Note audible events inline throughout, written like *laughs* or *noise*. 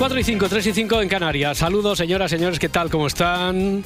4 y 5, 3 y 5 en Canarias. Saludos, señoras, señores, ¿qué tal? ¿Cómo están?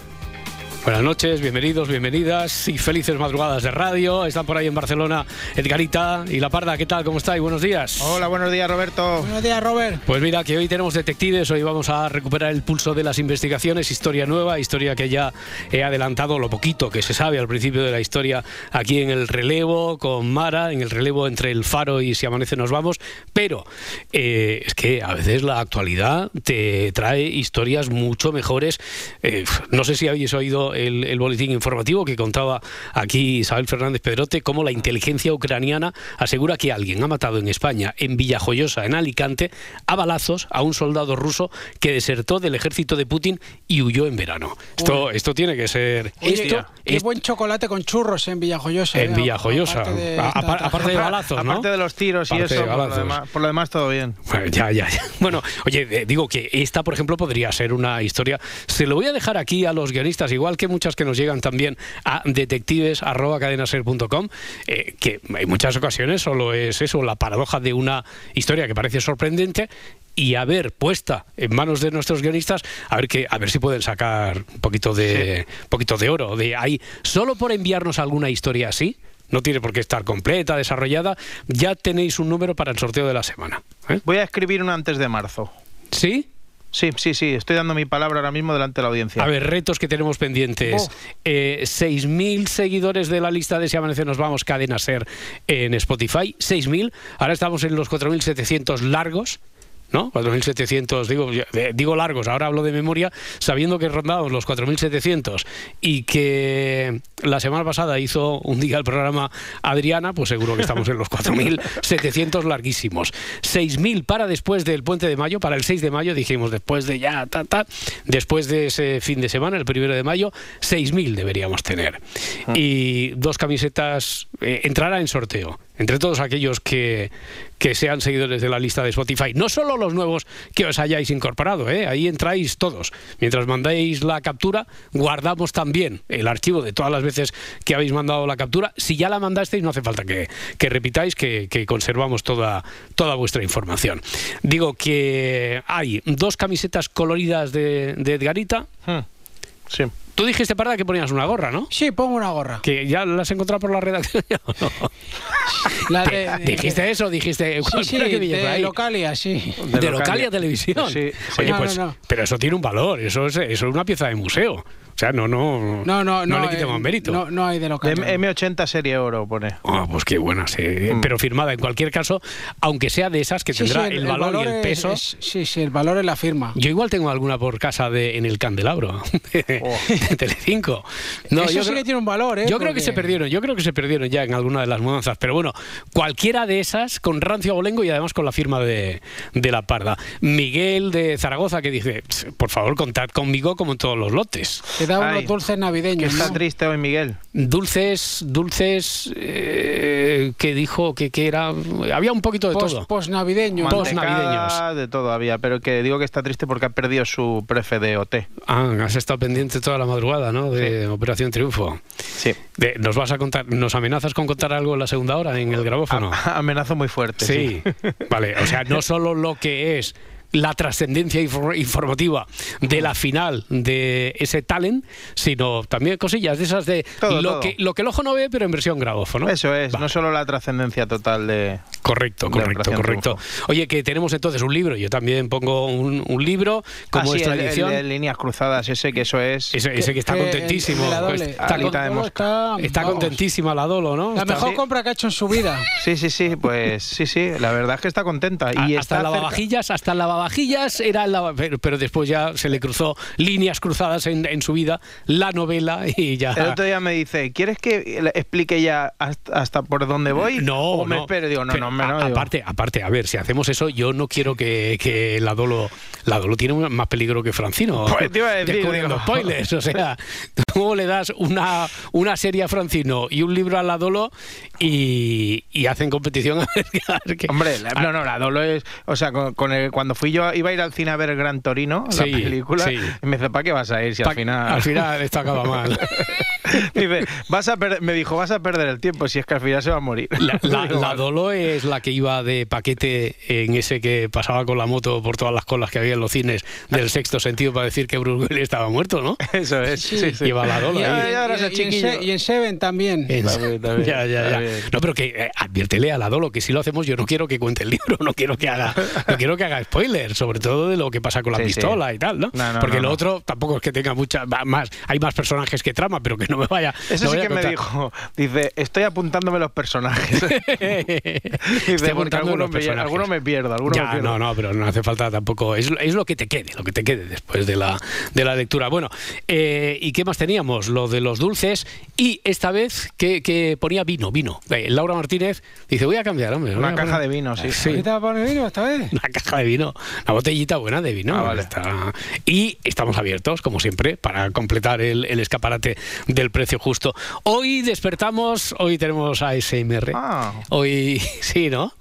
Buenas noches, bienvenidos, bienvenidas y felices madrugadas de radio. Están por ahí en Barcelona Edgarita y La Parda. ¿Qué tal? ¿Cómo estáis? Buenos días. Hola, buenos días, Roberto. Buenos días, Robert. Pues mira, que hoy tenemos detectives, hoy vamos a recuperar el pulso de las investigaciones, historia nueva, historia que ya he adelantado lo poquito que se sabe al principio de la historia aquí en el relevo con Mara, en el relevo entre el faro y si amanece nos vamos, pero eh, es que a veces la actualidad te trae historias mucho mejores. Eh, no sé si habéis oído el, el boletín informativo que contaba aquí Isabel Fernández Pedrote, cómo la inteligencia ucraniana asegura que alguien ha matado en España, en Villajoyosa, en Alicante, a balazos a un soldado ruso que desertó del ejército de Putin y huyó en verano. Esto, esto tiene que ser... Oye, esto, qué esto- buen chocolate con churros en Villajoyosa. en eh, Villajoyosa. aparte de aparte balazos, ¿no? Aparte de los tiros y Aparte eso, por lo, demás, por lo demás todo bien. Bueno, ya, ya, ya. *laughs* Bueno, oye, eh, digo que esta, por ejemplo, podría ser una historia. Se lo voy a dejar aquí a los guionistas, igual que muchas que nos llegan también a detectives.cadenaser.com, eh, que en muchas ocasiones solo es eso, la paradoja de una historia que parece sorprendente y a ver puesta en manos de nuestros guionistas a ver que a ver si pueden sacar un poquito de poquito de oro de ahí solo por enviarnos alguna historia así no tiene por qué estar completa desarrollada ya tenéis un número para el sorteo de la semana ¿eh? Voy a escribir una antes de marzo. sí Sí, sí, sí, estoy dando mi palabra ahora mismo delante de la audiencia. A ver, retos que tenemos pendientes. Oh. Eh, 6.000 seguidores de la lista de Si Amanece Nos Vamos, Cadena Ser en Spotify. 6.000. Ahora estamos en los 4.700 largos. ¿No? 4.700, digo, digo largos, ahora hablo de memoria, sabiendo que rondamos los 4.700 y que la semana pasada hizo un día el programa Adriana, pues seguro que estamos en los 4.700 larguísimos. 6.000 para después del puente de mayo, para el 6 de mayo, dijimos después de ya, ta, ta, después de ese fin de semana, el primero de mayo, 6.000 deberíamos tener. Y dos camisetas, eh, entrará en sorteo entre todos aquellos que, que sean seguidores de la lista de Spotify. No solo los nuevos que os hayáis incorporado, ¿eh? ahí entráis todos. Mientras mandáis la captura, guardamos también el archivo de todas las veces que habéis mandado la captura. Si ya la mandasteis, no hace falta que, que repitáis, que, que conservamos toda, toda vuestra información. Digo que hay dos camisetas coloridas de, de Edgarita. Hmm, Sí. Tú dijiste, Parda, que ponías una gorra, ¿no? Sí, pongo una gorra. Que ya la has encontrado por la redacción. *laughs* ¿o no? La de, de- ¿Dijiste eso? ¿Dijiste Sí, sí, que de ahí? Localia, sí. De, De Localia Localia. Televisión. Sí, sí. Oye, No, pues, no, no. pero eso tiene un valor, eso es, eso es una pieza de museo. O sea, no, no, No, no, no. le quitemos eh, mérito. No, no hay de Localia. M- M80 serie oro pone. Ah, pues qué buena, sí. Mm. pero firmada en cualquier caso, aunque sea de esas que Sí, tendrá sí, el, valor, y el es- peso. es- sí, sí, el valor es la firma. Yo igual tengo alguna por casa de en el candelabro de, Oh. *laughs* de Telecinco. No, Eso yo sí creo- que tiene un valor, ¿eh? Yo creo que se perdieron, yo creo que se perdieron ya en alguna de las mudanzas, pero bueno, cualquiera de esas con rancio abolengo y además con la firma de, de la parda. Miguel de Zaragoza que dice, "Ps, por favor, contad conmigo como en todos los lotes. Te da Ay, unos dulces Que navideños, está ¿no? triste hoy, Miguel. Dulces, dulces, eh, que dijo que, que era, había un poquito de Post, todo. Postnavideños. Post- Mantecada, navideños. De todo había, pero que digo que está triste porque ha perdido su prefe de OT. Ah, has estado pendiente toda la madrugada, ¿no? De Operación Triunfo. Sí. De- ¿Nos vas a contar, nos amenazas con contar algo en la segunda hora en el grabófono? Amenazo muy fuerte. Sí, *laughs* vale. O sea, no solo lo que es la trascendencia infor- informativa de la final de ese talent, sino también cosillas de esas de Todo, lo, todo. Que, lo que el ojo no ve, pero en versión grabófono. Eso es, Va. no solo la trascendencia total de... Correcto, de correcto, correcto. Oye, que tenemos entonces un libro. Yo también pongo un, un libro, como Ah, sí, es el- el líneas cruzadas, ese que eso es... ese, ese que está Que- contentísimo. el está, con-. Está, está contentísima la Dolo, ¿no? La Está- mejor compra que ha hecho en su vida. Sí, sí, sí, pues sí, sí, la verdad es que está contenta. a- Y hasta está cerca- lavavajillas, hasta lavavajillas lavavajillas era el lava- pero, después ya se le cruzó líneas cruzadas en, en su vida, la novela y ya. El otro día me dice, ¿quieres que le explique ya hasta, hasta por dónde voy? No, o me no. espero. Digo, no, Pero no, me a- aparte, aparte, a ver, si hacemos eso, yo no quiero que, que la Dolo, la Dolo tiene más peligro que Francino. *laughs* Pues te iba a decir, descubriendo digo. spoilers, o sea, *laughs* ¿cómo le das una, una serie a Francino y un libro a la Dolo y, y hacen competición *laughs* a ver, a ver Hombre, no, no, la Dolo es. O sea, con, con el- cuando fui yo, iba a ir al cine a ver el Gran Torino, la película, sí. y me dice, ¿para qué vas a ir si al final. al final esto acaba mal. *laughs* *laughs* Dice, vas a per- me dijo, vas a perder el tiempo si es que al final se va a morir. La, *laughs* la-. Dolo es la que iba de paquete en ese que pasaba con la moto por todas las colas que había en los cines del *laughs* sexto sentido para decir que Bruce Willis estaba muerto, ¿no? Eso es. Sí, sí. Lleva la Dolo Y, ahí. En y Seven también. En- ya, ya, ya. bien. No, pero que eh, adviértele a la Dolo que si lo hacemos yo no quiero que cuente el libro, no quiero que haga, no quiero que haga spoilers, sobre todo de lo que pasa con la Sí, sí. pistola y tal, ¿no? No, no, Porque no, lo no. otro tampoco es que tenga mucha más, hay más personajes que trama, pero que no me *laughs* vaya. Eso no sí vaya que me dijo. Dice, estoy apuntándome los personajes. *laughs* Dice, Estoy porque apuntando algunos los me, personajes. alguno me pierdo, alguno me pierdo. no, no, pero no hace falta tampoco. Es, es lo que te quede, lo que te quede después de la, de la lectura. Bueno, eh, ¿y qué más teníamos? Lo de los dulces y esta vez que, que ponía vino, vino. Eh, Laura Martínez dice, voy a cambiar, hombre. Una caja poner- de vino, sí. Sí. ¿Ahorita va a poner vino esta vez? Una caja de vino, una botellita buena de vino. Ah, vale. Está- Y estamos abiertos, como siempre, para completar el, el escaparate precio justo. Hoy despertamos, hoy tenemos a SMR. Ah. Hoy, *laughs* sí, ¿no?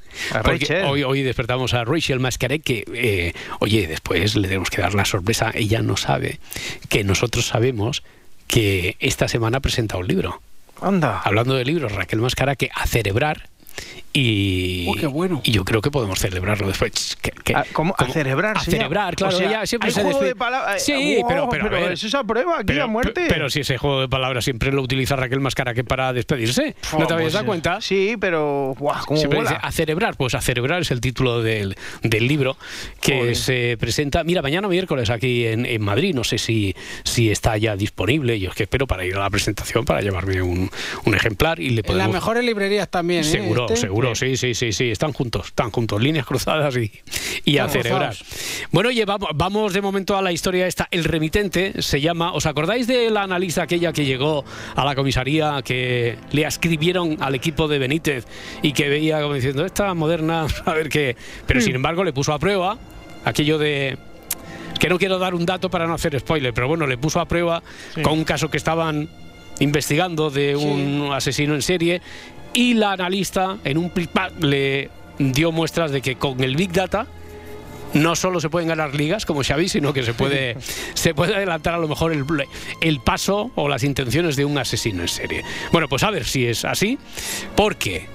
Porque. Hoy, hoy despertamos a Rachel Mascaret, que, eh, oye, después le tenemos que dar la sorpresa. Ella no sabe que nosotros sabemos que esta semana presenta un libro. Anda. Hablando de libros, Raquel Mascara, que a celebrar. Y, Oh, qué bueno. y yo creo que podemos celebrarlo después. Que- que- Ah, ¿Cómo? A celebrar, A celebrar, claro. O sea, ella siempre se de palabras. Sí, Wow, pero, pero, a ver, es esa prueba aquí pero, a muerte. pero si ese juego de palabras siempre lo utiliza Raquel Mascara que para despedirse. ¿No te habías pues, dado cuenta? Sí, pero. Guau, ¿cómo Siempre dice a celebrar, pues a celebrar es el título del, del libro que Joder. se presenta, mira, mañana miércoles aquí en, en Madrid, no sé si, si está ya disponible, yo es que espero para ir a la presentación, para llevarme un, un ejemplar y le En las mejores librerías también, ¿eh? Seguro, seguro, sí, sí, sí, sí, están juntos, están juntos, líneas cruzadas y, y a celebrar. Bueno, oye, vamos, vamos de momento a la historia esta. El remitente se llama, ¿os acordáis de la analista aquella que llegó a la comisaría, que le escribieron al equipo de Benítez y que veía como diciendo, esta moderna, *laughs* a ver qué... Pero sin embargo le puso a prueba aquello de... Que no quiero dar un dato para no hacer spoiler, pero bueno, le puso a prueba con un caso que estaban investigando de un asesino en serie y la analista en un le dio muestras de que con el Big Data no solo se pueden ganar ligas como Xavi, sino que se puede, *laughs* se puede adelantar a lo mejor el, el paso o las intenciones de un asesino en serie. Bueno, pues a ver si es así, porque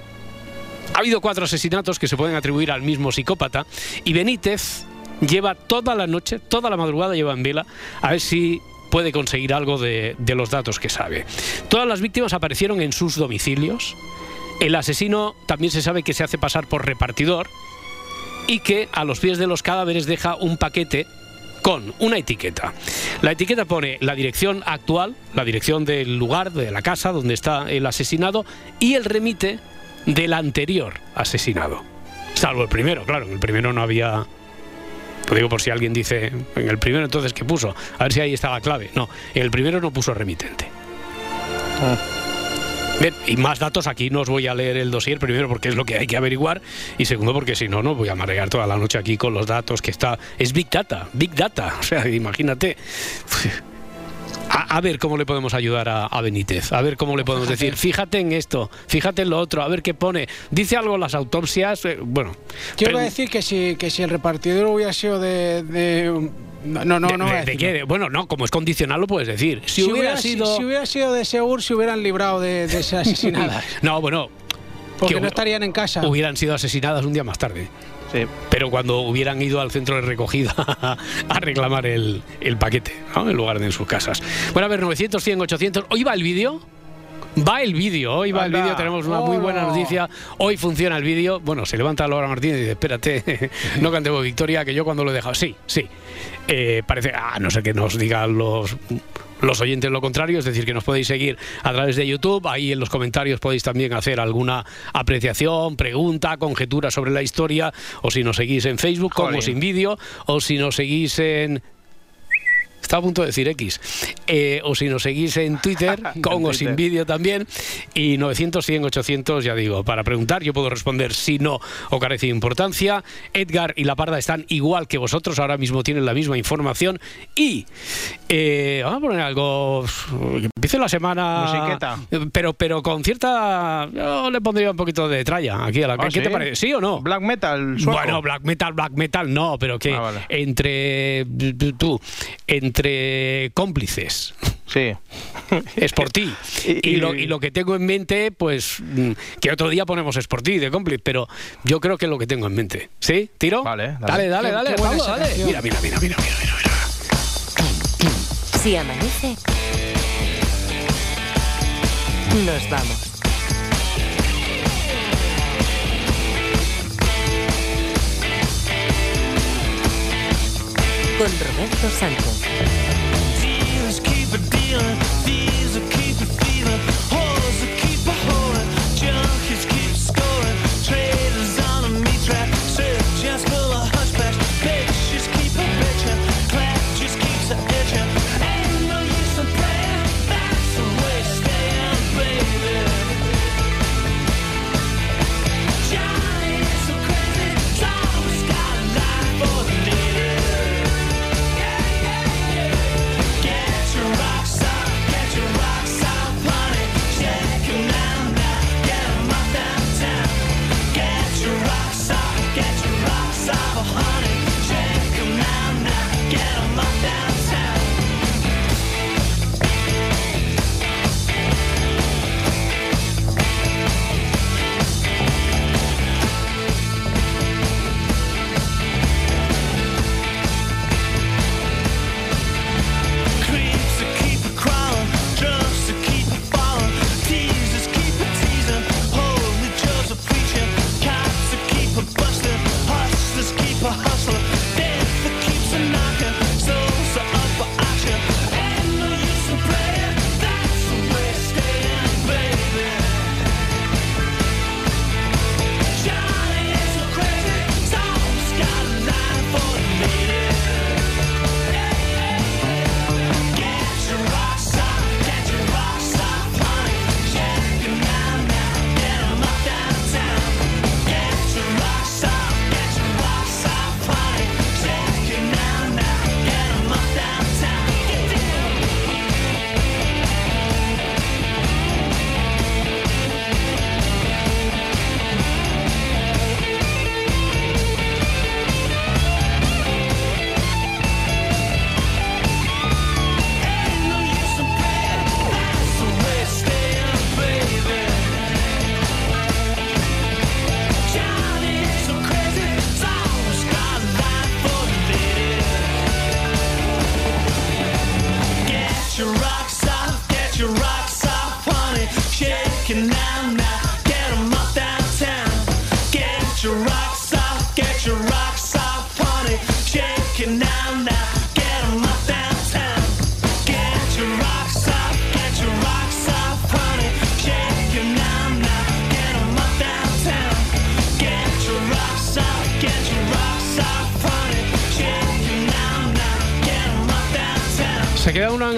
ha habido cuatro asesinatos que se pueden atribuir al mismo psicópata y Benítez lleva toda la noche, toda la madrugada lleva en vela a ver si puede conseguir algo de, de los datos que sabe. Todas las víctimas aparecieron en sus domicilios. El asesino también se sabe que se hace pasar por repartidor y que a los pies de los cadáveres deja un paquete con una etiqueta. La etiqueta pone la dirección actual, la dirección del lugar, de la casa donde está el asesinado y el remite del anterior asesinado. Salvo el primero, claro, en el primero no había... Lo digo por si alguien dice, en el primero entonces, ¿qué puso? A ver si ahí está la clave. No, en el primero no puso remitente. Bien, y más datos aquí no os voy a leer el dossier, primero porque es lo que hay que averiguar y segundo porque si no, no voy a marear toda la noche aquí con los datos que está... Es Big Data, Big Data, *laughs* o sea, imagínate. A, a ver cómo le podemos ayudar a, a Benítez, a ver cómo le podemos decir, fíjate en esto, fíjate en lo otro, a ver qué pone. Dice algo las autopsias, eh, bueno... Yo pero- iba a decir que si, que si el repartidor hubiera sido de. de- no, no, no. de- no voy a de- de decirlo. qué? bueno, no, como es condicional lo puedes decir. Si, hubiera, si- sido... Si, hubiera sido de Segur, se hubieran librado de, de ser *laughs* asesinadas. No, bueno, Porque que no estarían en casa. hubieran sido asesinadas un día más tarde. Sí. pero cuando hubieran ido al centro de recogida *laughs* a reclamar el, el paquete, ¿no? en lugar de en sus casas. Bueno, a ver, 900, 100, 800. ¿Hoy va el vídeo? Va el vídeo, hoy va el vídeo, tenemos una muy buena noticia. Hoy funciona el vídeo. Bueno, se levanta Laura Martínez y dice, espérate, *laughs* no cantemos victoria, que yo cuando lo he dejado. Sí, sí. Eh, parece, a no ser que nos digan los los oyentes lo contrario, es decir, que nos podéis seguir a través de YouTube, ahí en los comentarios podéis también hacer alguna apreciación, pregunta, conjetura sobre la historia, o si nos seguís en Facebook, como sin vídeo, o si nos seguís en Estaba a punto de decir X. Eh, o si nos seguís en Twitter, *laughs* con o sin vídeo también. Y 900, 100, 800, ya digo, para preguntar, yo puedo responder si no o carece de importancia. Edgar y La Parda están igual que vosotros, ahora mismo tienen la misma información. Y eh, vamos a poner algo. Que empiece la semana. Musiqueta. Pero, pero con cierta. Yo le pondría un poquito de tralla aquí a la. Ah, ¿Qué te parece? ¿Sí o no? Black metal, sueco. Bueno, black metal, black metal no, pero que Ah, vale. entre tú, entre cómplices. Sí. Es por ti. *laughs* Y- lo, y lo que tengo en mente, pues mm, que otro día ponemos es por ti de cómplice, pero yo creo que es lo que tengo en mente. ¿Sí? ¿Tiro? Vale, dale, dale. dale, Qué- dale, qué dale. Mira, mira, mira, mira, mira, mira. Si amanece, nos vamos. Con Roberto Sánchez.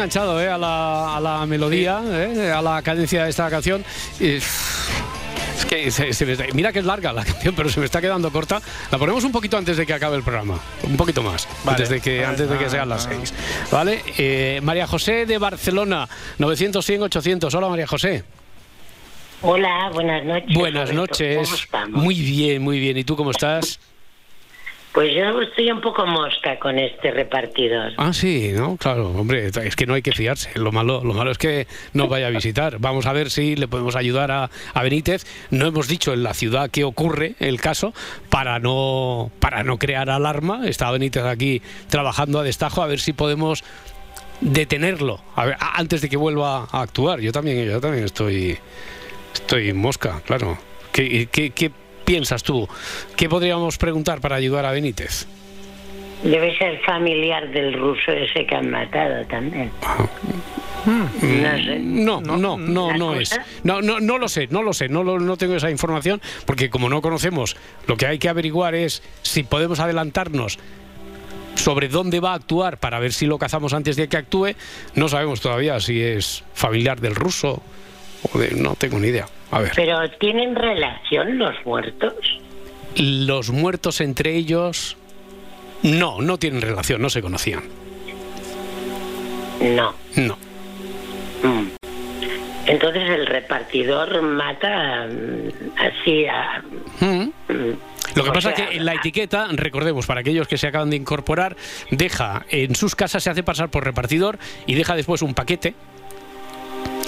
Enganchado ¿eh? a, la, a la melodía, ¿eh? a la cadencia de esta canción. Y, Es que se- se me está- mira que es larga la *laughs* canción, pero se me está quedando corta. La ponemos un poquito antes de que acabe el programa. Un poquito más. Vale. Antes de que, antes de que sean las seis. ¿Vale? Eh, María José de Barcelona, 900, 100, 800. Hola María José. Hola, buenas noches. Buenas Roberto. noches. ¿Cómo estamos? Muy bien, muy bien. ¿Y tú cómo estás? Pues yo estoy un poco mosca con este repartidor. Ah, sí, ¿no? Claro, hombre, es que no hay que fiarse. Lo malo, lo malo es que no vaya a visitar. Vamos a ver si le podemos ayudar a, a Benítez. No hemos dicho en la ciudad que ocurre el caso para no, para no crear alarma. Está Benítez aquí trabajando a destajo a ver si podemos detenerlo a ver, antes de que vuelva a actuar. Yo también, yo también estoy, estoy mosca, claro. ¿Qué, qué, qué piensas tú? ¿Qué podríamos preguntar para ayudar a Benítez? Debe ser familiar del ruso ese que han matado también. No sé. No, no, no, no, ¿La no cosa? es. No, no, no lo sé, no lo sé, no, lo- no tengo esa información, porque como no conocemos, lo que hay que averiguar es si podemos adelantarnos sobre dónde va a actuar para ver si lo cazamos antes de que actúe. No sabemos todavía si es familiar del ruso o de. No tengo ni idea. A ver. Pero ¿tienen relación los muertos? Los muertos entre ellos. No, no tienen relación, no se conocían. No. No. Mm. Entonces el repartidor mata mm, así a... Mm. Lo que O pasa sea, que en la etiqueta, recordemos, para aquellos que se acaban de incorporar, deja en sus casas, se hace pasar por repartidor y deja después un paquete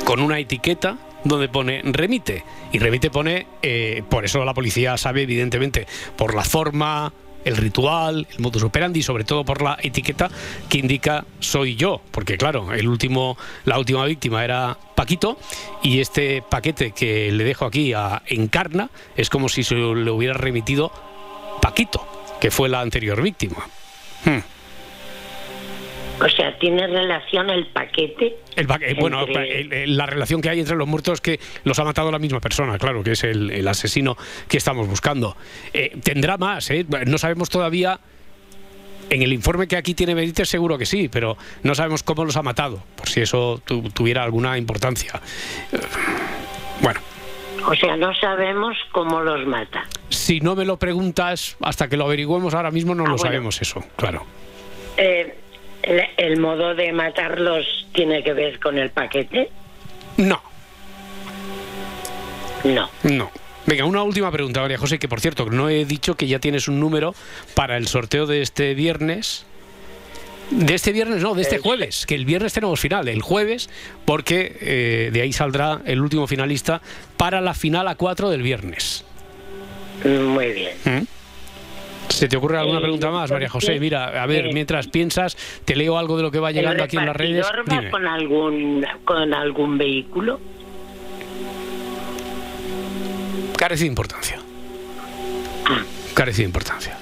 con una etiqueta donde pone remite. Y remite pone, eh, por eso la policía sabe, evidentemente, por la forma, el ritual, el modus operandi, y sobre todo por la etiqueta que indica soy yo. Porque claro, el último, la última víctima era Paquito y este paquete que le dejo aquí a Encarna es como si se le hubiera remitido Paquito, que fue la anterior víctima. Hmm. O sea, ¿tiene relación el paquete? El pa- eh, bueno, el- el- la relación que hay entre los muertos es que los ha matado la misma persona, claro, que es el, el asesino que estamos buscando. Eh, tendrá más, ¿eh? No sabemos todavía. En el informe que aquí tiene Benítez seguro que sí, pero no sabemos cómo los ha matado, por si eso tu- tuviera alguna importancia. Eh, Bueno, O sea, no sabemos cómo los mata. si no me lo preguntas hasta que lo averigüemos ahora mismo no Ah, lo bueno. sabemos eso, claro. Eh, el, el modo de matarlos tiene que ver con el paquete? No, No. No. Venga, una última pregunta, María José, que por cierto, no he dicho que ya tienes un número para el sorteo de este viernes. De este viernes, no, de este jueves, que el viernes tenemos final, el jueves, porque eh, de ahí saldrá el último finalista para la final a 4 del viernes. Muy bien. ¿Mm? ¿Se te ocurre alguna Eh, pregunta más, María José? Mira, a ver, eh, mientras piensas, te leo algo de lo que va llegando ¿El aquí en las redes. va con algún, con algún vehículo? Carece de importancia. Ah. Carece de importancia.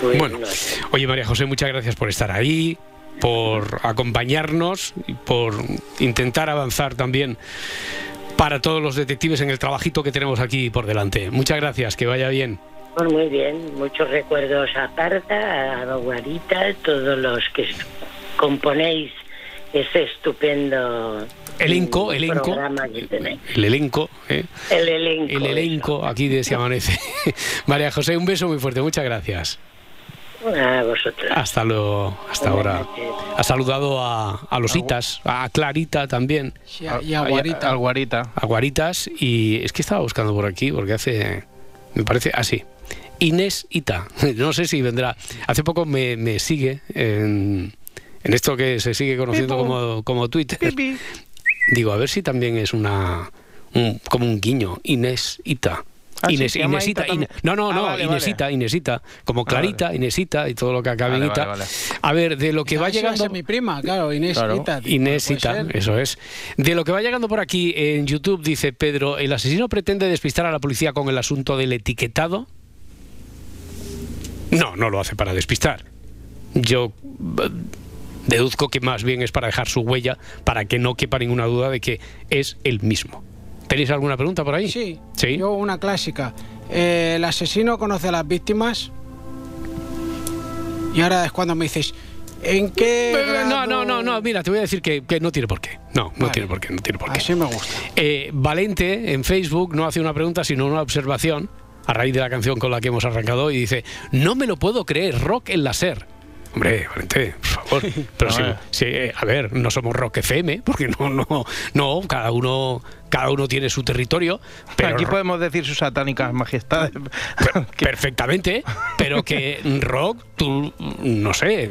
Pues Bueno, oye María José, muchas gracias por estar ahí, por acompañarnos y por intentar avanzar también para todos los detectives en el trabajito que tenemos aquí por delante. Muchas gracias, que vaya bien. Pues muy bien, muchos recuerdos a Parda, a Guarita, todos los que componéis ese estupendo Elenco, elenco, programa que tenéis. el elenco, ¿eh? El elenco. el eso. elenco aquí de Se Amanece. *laughs* María José, un beso muy fuerte, muchas gracias. A vosotros. Hasta luego, hasta Buenas ahora. noches. Ha saludado a, a los Itas, a Clarita también. Sí, y a Guarita. A Guaritas y es que estaba buscando por aquí porque hace me parece así Inés Ita *laughs* no sé si vendrá hace poco me, me sigue en, en esto que se sigue conociendo como, como Twitter Pipi. digo a ver si también es una un- como un guiño Inés Ita Ah, sí, Inesita, Ita también. Ine- no, no, Ah, no, vale, Inesita, Inesita, como Ah, Clarita, Inesita y todo lo que acabe en Vale, Ita. vale, vale. A ver, de lo que va llegando. ser mi prima, claro, Inés Claro. Ita, tío, Inés puede Ita, ser. eso es. De lo que va llegando por aquí en YouTube, dice Pedro, ¿el asesino pretende despistar a la policía con el asunto del etiquetado? No, no lo hace para despistar. Yo eh, deduzco que más bien es para dejar su huella, para que no quepa ninguna duda de que es el mismo. ¿Tenéis alguna pregunta por ahí? Sí, ¿Sí? yo una clásica. Eh, el asesino conoce a las víctimas y ahora es cuando me dices, ¿en qué Eh, No, no, no, no, mira, te voy a decir que, que no tiene por qué. No, no Vale. tiene por qué, no tiene por qué. Así me gusta. Eh, Valente en Facebook no hace una pregunta, sino una observación a raíz de la canción con la que hemos arrancado y dice, no me lo puedo creer, rock en la SER. Hombre, Valente, por favor. *laughs* Pero No, sí, eh. a ver, no somos rock FM, porque no, no, no, cada uno, cada uno tiene su territorio. Pero Aquí podemos decir sus satánicas majestades. *laughs* Perfectamente, pero que rock, tú, no sé,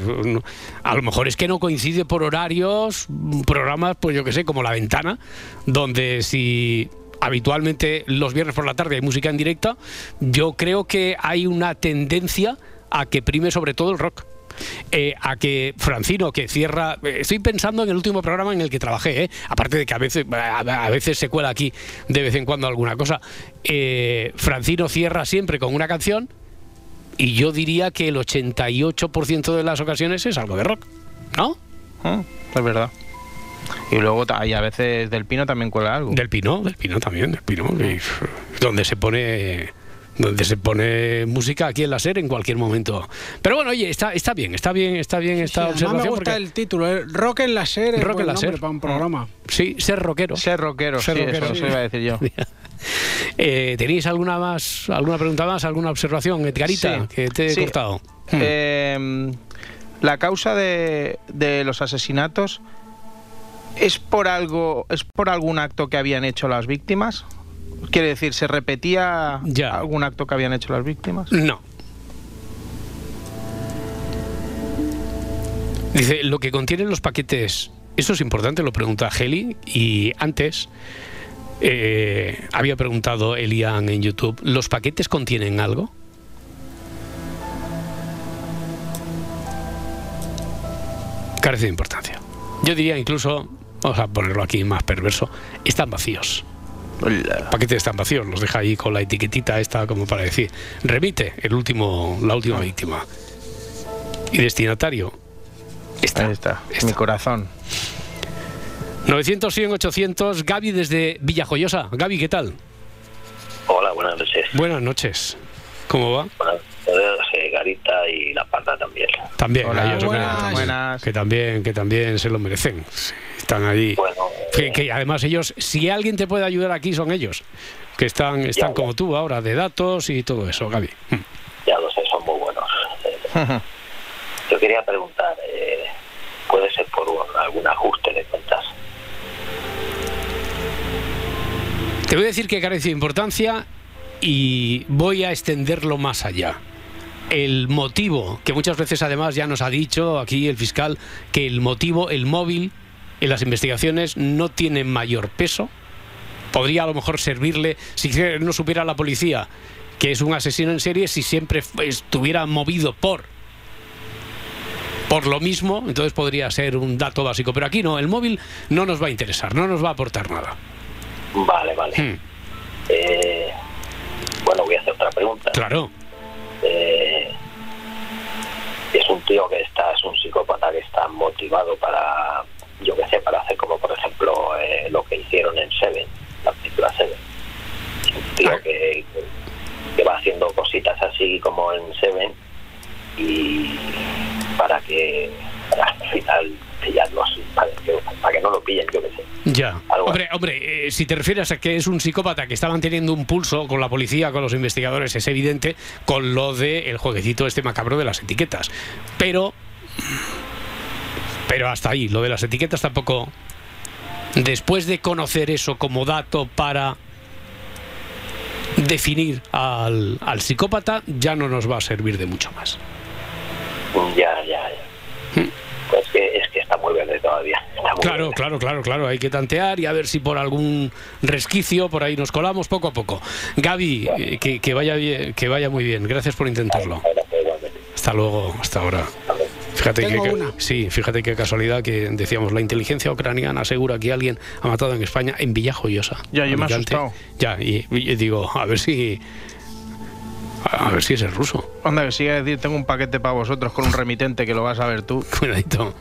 a lo mejor es que no coincide por horarios, programas, pues yo que sé, como La Ventana, donde si habitualmente los viernes por la tarde hay música en directa, yo creo que hay una tendencia a que prime sobre todo el rock. Eh, a que Francino, que cierra. eh, Estoy pensando en el último programa en el que trabajé, ¿eh? aparte de que a veces, a, veces se cuela aquí de vez en cuando alguna cosa. Eh, Francino cierra siempre con una canción y yo diría que el 88% de las ocasiones es algo de rock, ¿no? Mm, Es verdad. Y luego ta- y a veces del pino también cuela algo. Del Pino, del Pino también, del Pino. y, donde se pone donde se pone música aquí en la SER en cualquier momento. Pero bueno, oye, está, está bien, está bien, está bien esta Sí, observación. me gusta porque- el título, ¿eh? Rock en la SER es Rock en la SER. para un programa. Sí, ser rockero. Ser rockero, Ser sí, rockero, eso, sí. eso iba a decir yo. *laughs* Eh, ¿Tenéis alguna más, alguna pregunta más, alguna observación, Edgarita, Sí. que te he Sí. cortado? Eh, la causa de, de los asesinatos es por algo, es por algún acto que habían hecho las víctimas. Quiere decir, ¿se repetía Ya. algún acto que habían hecho las víctimas? No. Dice, lo que contienen los paquetes, esto es importante, lo pregunta Heli, y antes eh, había preguntado Elian en YouTube, ¿los paquetes contienen algo? Carece de importancia. Yo diría incluso, vamos a ponerlo aquí más perverso, están vacíos. Hola. paquetes están vacíos, los deja ahí con la etiquetita esta como para decir, remite el último, la última víctima. Y destinatario. Está. Ahí está, está. mi corazón. 900, 100, 800, Gaby desde Villajoyosa. Gaby, ¿qué tal? Hola, buenas noches. Buenas noches. ¿Cómo va? Buenas noches, eh, Garita y La Parda también. También, Hola, ellos, buenas. que- Buenas. Que también, que también se lo merecen. Sí, Están allí. Bueno, Que, eh, que además ellos, si alguien te puede ayudar aquí, son ellos. Que están, están Ya. como tú ahora, de datos y todo eso, Gaby. ya lo sé, son muy buenos. *laughs* Yo quería preguntar, eh, ¿puede ser por un- algún ajuste de cuentas? Te voy a decir que carece de importancia y voy a extenderlo más allá. El motivo, que muchas veces además ya nos ha dicho aquí el fiscal, que el motivo, el móvil en las investigaciones no tiene mayor peso. Podría a lo mejor servirle, si no supiera la policía que es un asesino en serie, si siempre estuviera movido por por lo mismo, entonces podría ser un dato básico. Pero aquí no, el móvil no nos va a interesar, no nos va a aportar nada. Vale, vale. Hmm, Eh, bueno, voy a hacer otra pregunta. claro. Eh, es un tío que está, es un psicópata que está motivado para, yo qué sé, para hacer como por ejemplo eh, lo que hicieron en Seven, la película Seven. Un tío que, que va haciendo cositas así como en Seven y para que para al final pillarlo así, para que, para que no lo pillen, yo qué sé. Ya. Algo Hombre, hombre, eh, si te refieres a que es un psicópata que está manteniendo un pulso con la policía, con los investigadores, es evidente con lo de el jueguecito este macabro de las etiquetas. Pero pero hasta ahí, lo de las etiquetas tampoco después de conocer eso como dato para definir al, al psicópata ya no nos va a servir de mucho más. Ya, ya, ya. Pues que es que está muy verde todavía. muy Claro, verde. claro, claro, claro. Hay que tantear y a ver si por algún resquicio por ahí nos colamos poco a poco. Gaby, eh, que, que vaya bien, que vaya muy bien. Gracias por intentarlo. Gracias. Hasta luego, hasta ahora. Fíjate Tengo que, una. sí, fíjate qué casualidad que decíamos la inteligencia ucraniana asegura que alguien ha matado en España en Villajoyosa. Ya, yo me he asustado. Ya, y, y digo, a ver si a ver si es ruso. Anda, que sigue a decir, tengo un paquete para vosotros con un remitente que lo vas a ver tú. *laughs* Cuidadito.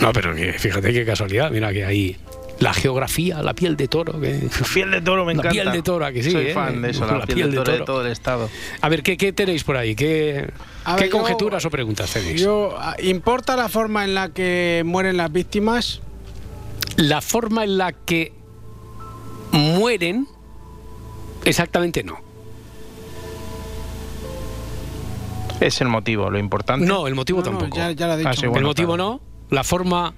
No, pero que fíjate qué casualidad, mira que ahí la geografía, la piel de toro, que Piel de toro me La encanta. piel de toro, ¿a que sí, Soy eh? fan de eso, la, piel, de, toro de todo el estado. A ver, ¿qué, qué tenéis por ahí? ¿Qué, A qué ver, yo- conjeturas o preguntas tenéis? Yo, ah, ¿Importa la forma en la que mueren las víctimas? La forma en la que mueren, exactamente no. Es el motivo, lo importante. No, el motivo No, no, tampoco. ya, ya lo he dicho. Ah, sí, el motivo claro. no. La forma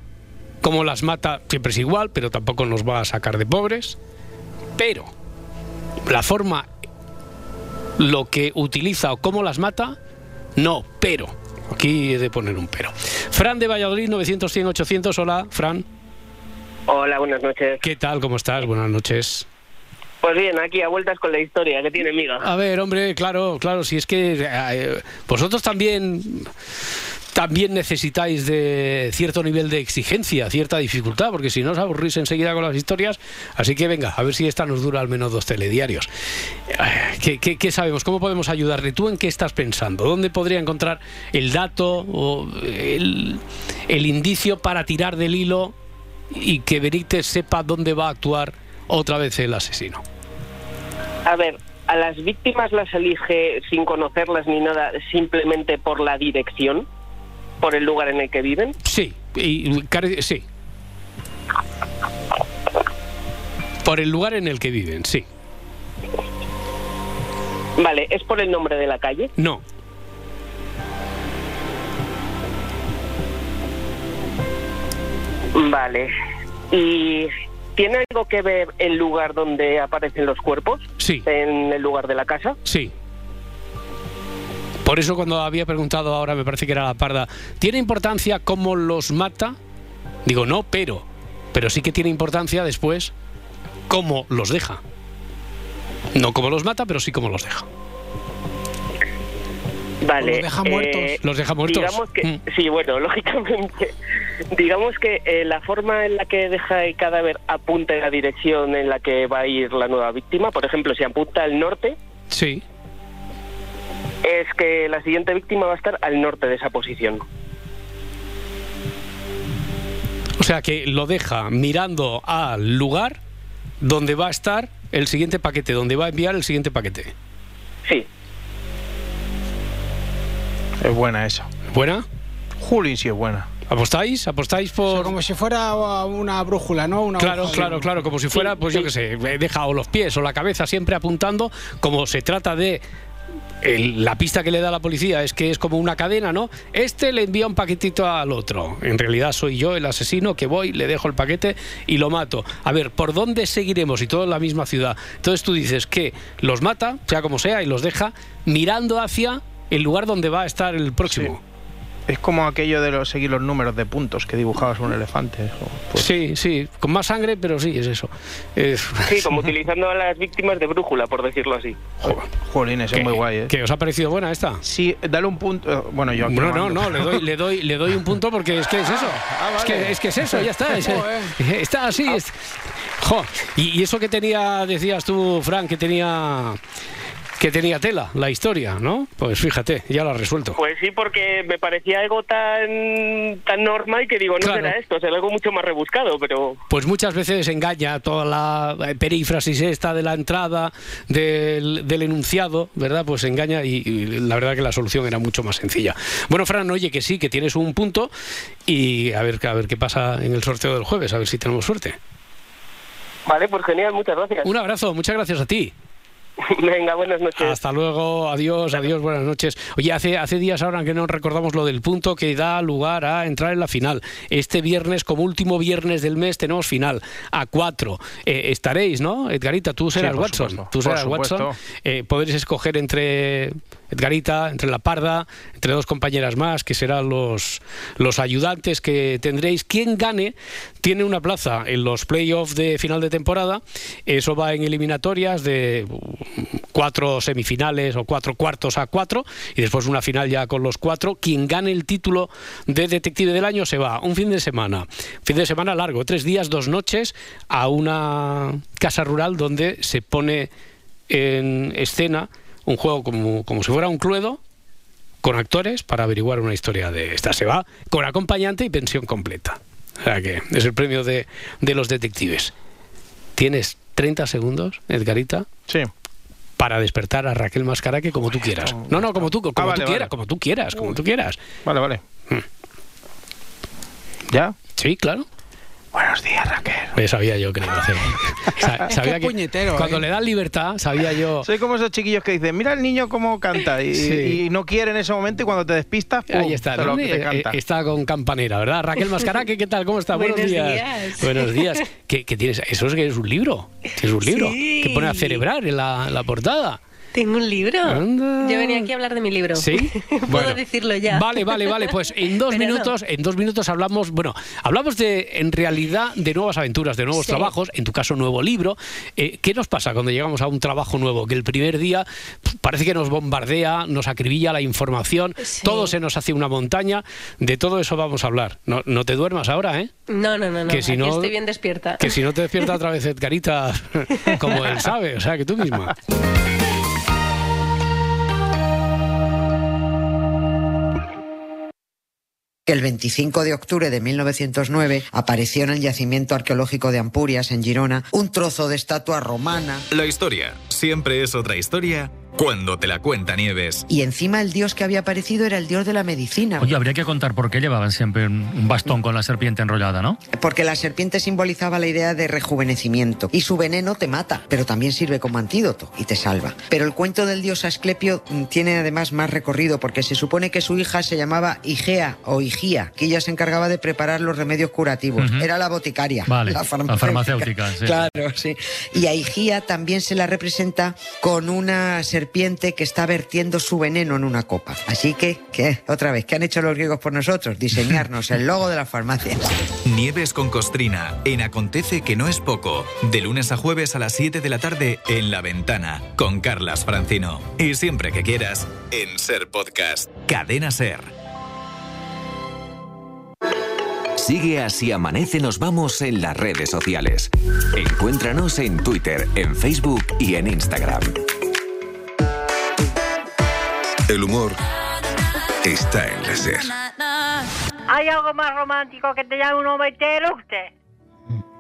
como las mata siempre es igual, pero tampoco nos va a sacar de pobres. Pero la forma, lo que utiliza o cómo las mata, no, pero. Aquí he de poner un pero. Fran de Valladolid, 900, 100, 800. Hola, Fran. Hola, buenas noches. ¿Qué tal? ¿Cómo estás? Buenas noches. Pues bien, aquí a vueltas con la historia que tiene miga. A ver, hombre, claro, claro, si es que eh, vosotros también también necesitáis de cierto nivel de exigencia, cierta dificultad, porque si no os aburrís enseguida con las historias. Así que venga, a ver si esta nos dura al menos dos telediarios. Eh, ¿Qué, sabemos? ¿Cómo podemos ayudarle? ¿Tú en qué estás pensando? ¿Dónde podría encontrar el dato o el, el indicio para tirar del hilo y que Benítez sepa dónde va a actuar otra vez el asesino. A ver, a las víctimas las elige sin conocerlas ni nada, simplemente por la dirección, por el lugar en el que viven. Sí, y, sí. Por el lugar en el que viven, sí. Vale, ¿es por el nombre de la calle? No, Vale. ¿Y tiene algo que ver el lugar donde aparecen los cuerpos? Sí. ¿En el lugar de la casa? sí. Por eso cuando había preguntado ahora, me parece que era la parda, ¿tiene importancia cómo los mata? Digo, no, pero. Pero sí que tiene importancia después cómo los deja. No cómo los mata, pero sí cómo los deja. Vale. Los deja muertos. Los deja muertos. Digamos que, Mm. sí, bueno, *laughs* lógicamente. Digamos que eh, la forma en la que deja el cadáver apunta en la dirección en la que va a ir la nueva víctima, por ejemplo, si apunta al norte, Sí. Es que la siguiente víctima va a estar al norte de esa posición. O sea que lo deja mirando al lugar donde va a estar el siguiente paquete, donde va a enviar el siguiente paquete. Sí. Es buena esa. ¿Buena? Juli sí es buena. ¿Apostáis? ¿Apostáis O sea, por...? como si fuera una brújula, ¿no? Una Claro, brújula. claro, claro, como si fuera, pues yo qué sé, deja o los pies o la cabeza siempre apuntando, como se trata de el- la pista que le da la policía es que es como una cadena, ¿no? Este le envía un paquetito al otro. En realidad soy yo el asesino que voy, le dejo el paquete y lo mato. A ver, ¿por dónde seguiremos? Y todo en la misma ciudad. Entonces tú dices que los mata, sea como sea, y los deja mirando hacia el lugar donde va a estar el próximo. Es como aquello de los, seguir los números de puntos que dibujabas un elefante. pues, Sí, sí, con más sangre, pero sí, es eso. Es- Sí, como utilizando a las víctimas de brújula, por decirlo así. ¿Qué- es muy guay, ¿eh? ¿Qué os ha parecido buena esta? Sí, dale un punto. Bueno, yo aquí No, no, no, le doy, le doy, le doy un punto porque es que es eso. es, que, es que es eso, ya está. es- está así. es- Jo, y, y eso que tenía, decías tú, Frank, que tenía que tenía tela, la historia, ¿no? Pues fíjate, ya lo has resuelto. Pues sí, porque me parecía algo tan tan normal que digo, no Claro. será esto, será algo mucho más rebuscado, pero Pues muchas veces engaña toda la perífrasis esta de la entrada del, del enunciado, ¿verdad? Pues engaña y, y la verdad que la solución era mucho más sencilla. Bueno, Fran, oye que sí, que tienes un punto y a ver, a ver qué pasa en el sorteo del jueves, a ver si tenemos suerte. vale, pues genial, muchas gracias. Un abrazo, muchas gracias a ti. *laughs* Venga, buenas noches. Hasta luego, adiós, adiós, buenas noches. Oye, hace, hace días ahora que no recordamos lo del punto que da lugar a entrar en la final. Este viernes, como último viernes del mes, tenemos final a cuatro. Eh, estaréis, ¿no? Edgarita, tú serás por Watson. supuesto, Tú por serás supuesto. Watson. Eh, podréis escoger entre Edgarita, entre la Parda, entre dos compañeras más, que serán los, los ayudantes que tendréis. Quien gane tiene una plaza en los playoffs de final de temporada. Eso va en eliminatorias de cuatro semifinales o cuatro cuartos a cuatro y después una final ya con los cuatro. Quien gane el título de detective del año se va un fin de semana, fin de semana largo, tres días, dos noches, a una casa rural donde se pone en escena un juego como, como si fuera un cluedo con actores para averiguar una historia de esta. Se va con acompañante y pensión completa. O sea que es el premio de, de los detectives. Tienes 30 segundos, Edgarita, Sí. para despertar a Raquel Mascaraque como tú quieras. No, no, como tú, como Ah, vale, tú quieras, vale. como tú quieras, como tú quieras. Vale, vale. Hmm. ¿Ya? Sí, claro. Buenos días, Raquel. Sabía yo que lo iba a hacer. *laughs* Sa- Es sabía que puñetero, cuando ¿eh? le dan libertad, sabía yo. Soy como esos chiquillos que dicen, mira el niño cómo canta y, Sí. y no quiere en ese momento y cuando te despistas, ¡pum! Ahí está, te ¿no? lo que te Eh, canta. eh, está con campanera, ¿verdad? Raquel Mascaraque, ¿qué tal? ¿Cómo está? Buenos días. días. Buenos días. *laughs* ¿Qué, qué tienes? Eso es que es un libro. Es un libro Sí. que pone a celebrar en la, la portada. Tengo un libro. Anda. Yo venía aquí a hablar de mi libro. ¿Sí? *laughs* Puedo Bueno. decirlo ya. Vale, vale, vale. Pues en dos Pero no. minutos, en dos minutos hablamos, bueno, hablamos de, en realidad, de nuevas aventuras, de nuevos Sí. trabajos, en tu caso, nuevo libro. Eh, ¿Qué nos pasa cuando llegamos a un trabajo nuevo? Que el primer día parece que nos bombardea, nos acribilla la información, Sí. todo se nos hace una montaña. De todo eso vamos a hablar. No, no te duermas ahora, ¿eh? No, no, no, no. Que si aquí no- estoy bien despierta. Que si no te despierta otra vez Edgarita, *laughs* como él sabe, o sea, que tú misma. Que el 25 de octubre de 1909 apareció en el yacimiento arqueológico de Ampurias, en Girona, un trozo de estatua romana. La historia siempre es otra historia cuando te la cuenta Nieves. Y encima el dios que había aparecido era el dios de la medicina. Oye, habría que contar por qué llevaban siempre un bastón con la serpiente enrollada, ¿no? Porque la serpiente simbolizaba la idea de rejuvenecimiento y su veneno te mata, pero también sirve como antídoto y te salva. Pero el cuento del dios Asclepio mm, tiene además más recorrido porque se supone que su hija se llamaba Igea o Igía, que ella se encargaba de preparar los remedios curativos. Ujú. Era la boticaria, Vale, la la farmacéutica. farmacéutica, sí. Claro, sí. Y a Igía también se la representa con una serpiente que está vertiendo su veneno en una copa. Así que, ¿qué? Otra vez, ¿qué han hecho los griegos por nosotros? Diseñarnos el logo de las farmacias. *laughs* Nieves con Costrina en Acontece que no es poco. De lunes a jueves a las 7 de la tarde en La Ventana con Carlas Francino. Y siempre que quieras en Ser Podcast. Cadena Ser. Sigue así amanece nos vamos en las redes sociales. Encuéntranos en Twitter, en Facebook y en Instagram. El humor está en la SER. ¿Hay algo más romántico que te llame un hombre y te eructe?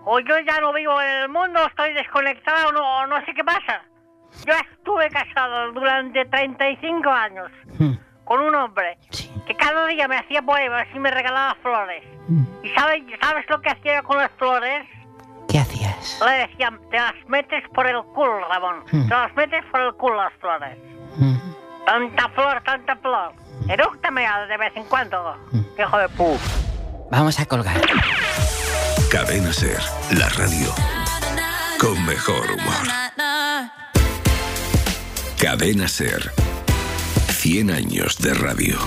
O yo ya no vivo en el mundo, estoy desconectado, no, no sé qué pasa. Yo estuve casado durante 35 años con un hombre que cada día me hacía poemas y me regalaba flores. ¿Y sabes, sabes lo que hacía con las flores? ¿Qué hacías? Le decían, te las metes por el culo, Ramón. Mm. Te las metes por el culo las flores. Tanta flor, tanta flor. Erúctame de vez en cuando, hijo de pu. Vamos a colgar. Cadena Ser, la radio con mejor humor. Cadena Ser, 100 años de radio.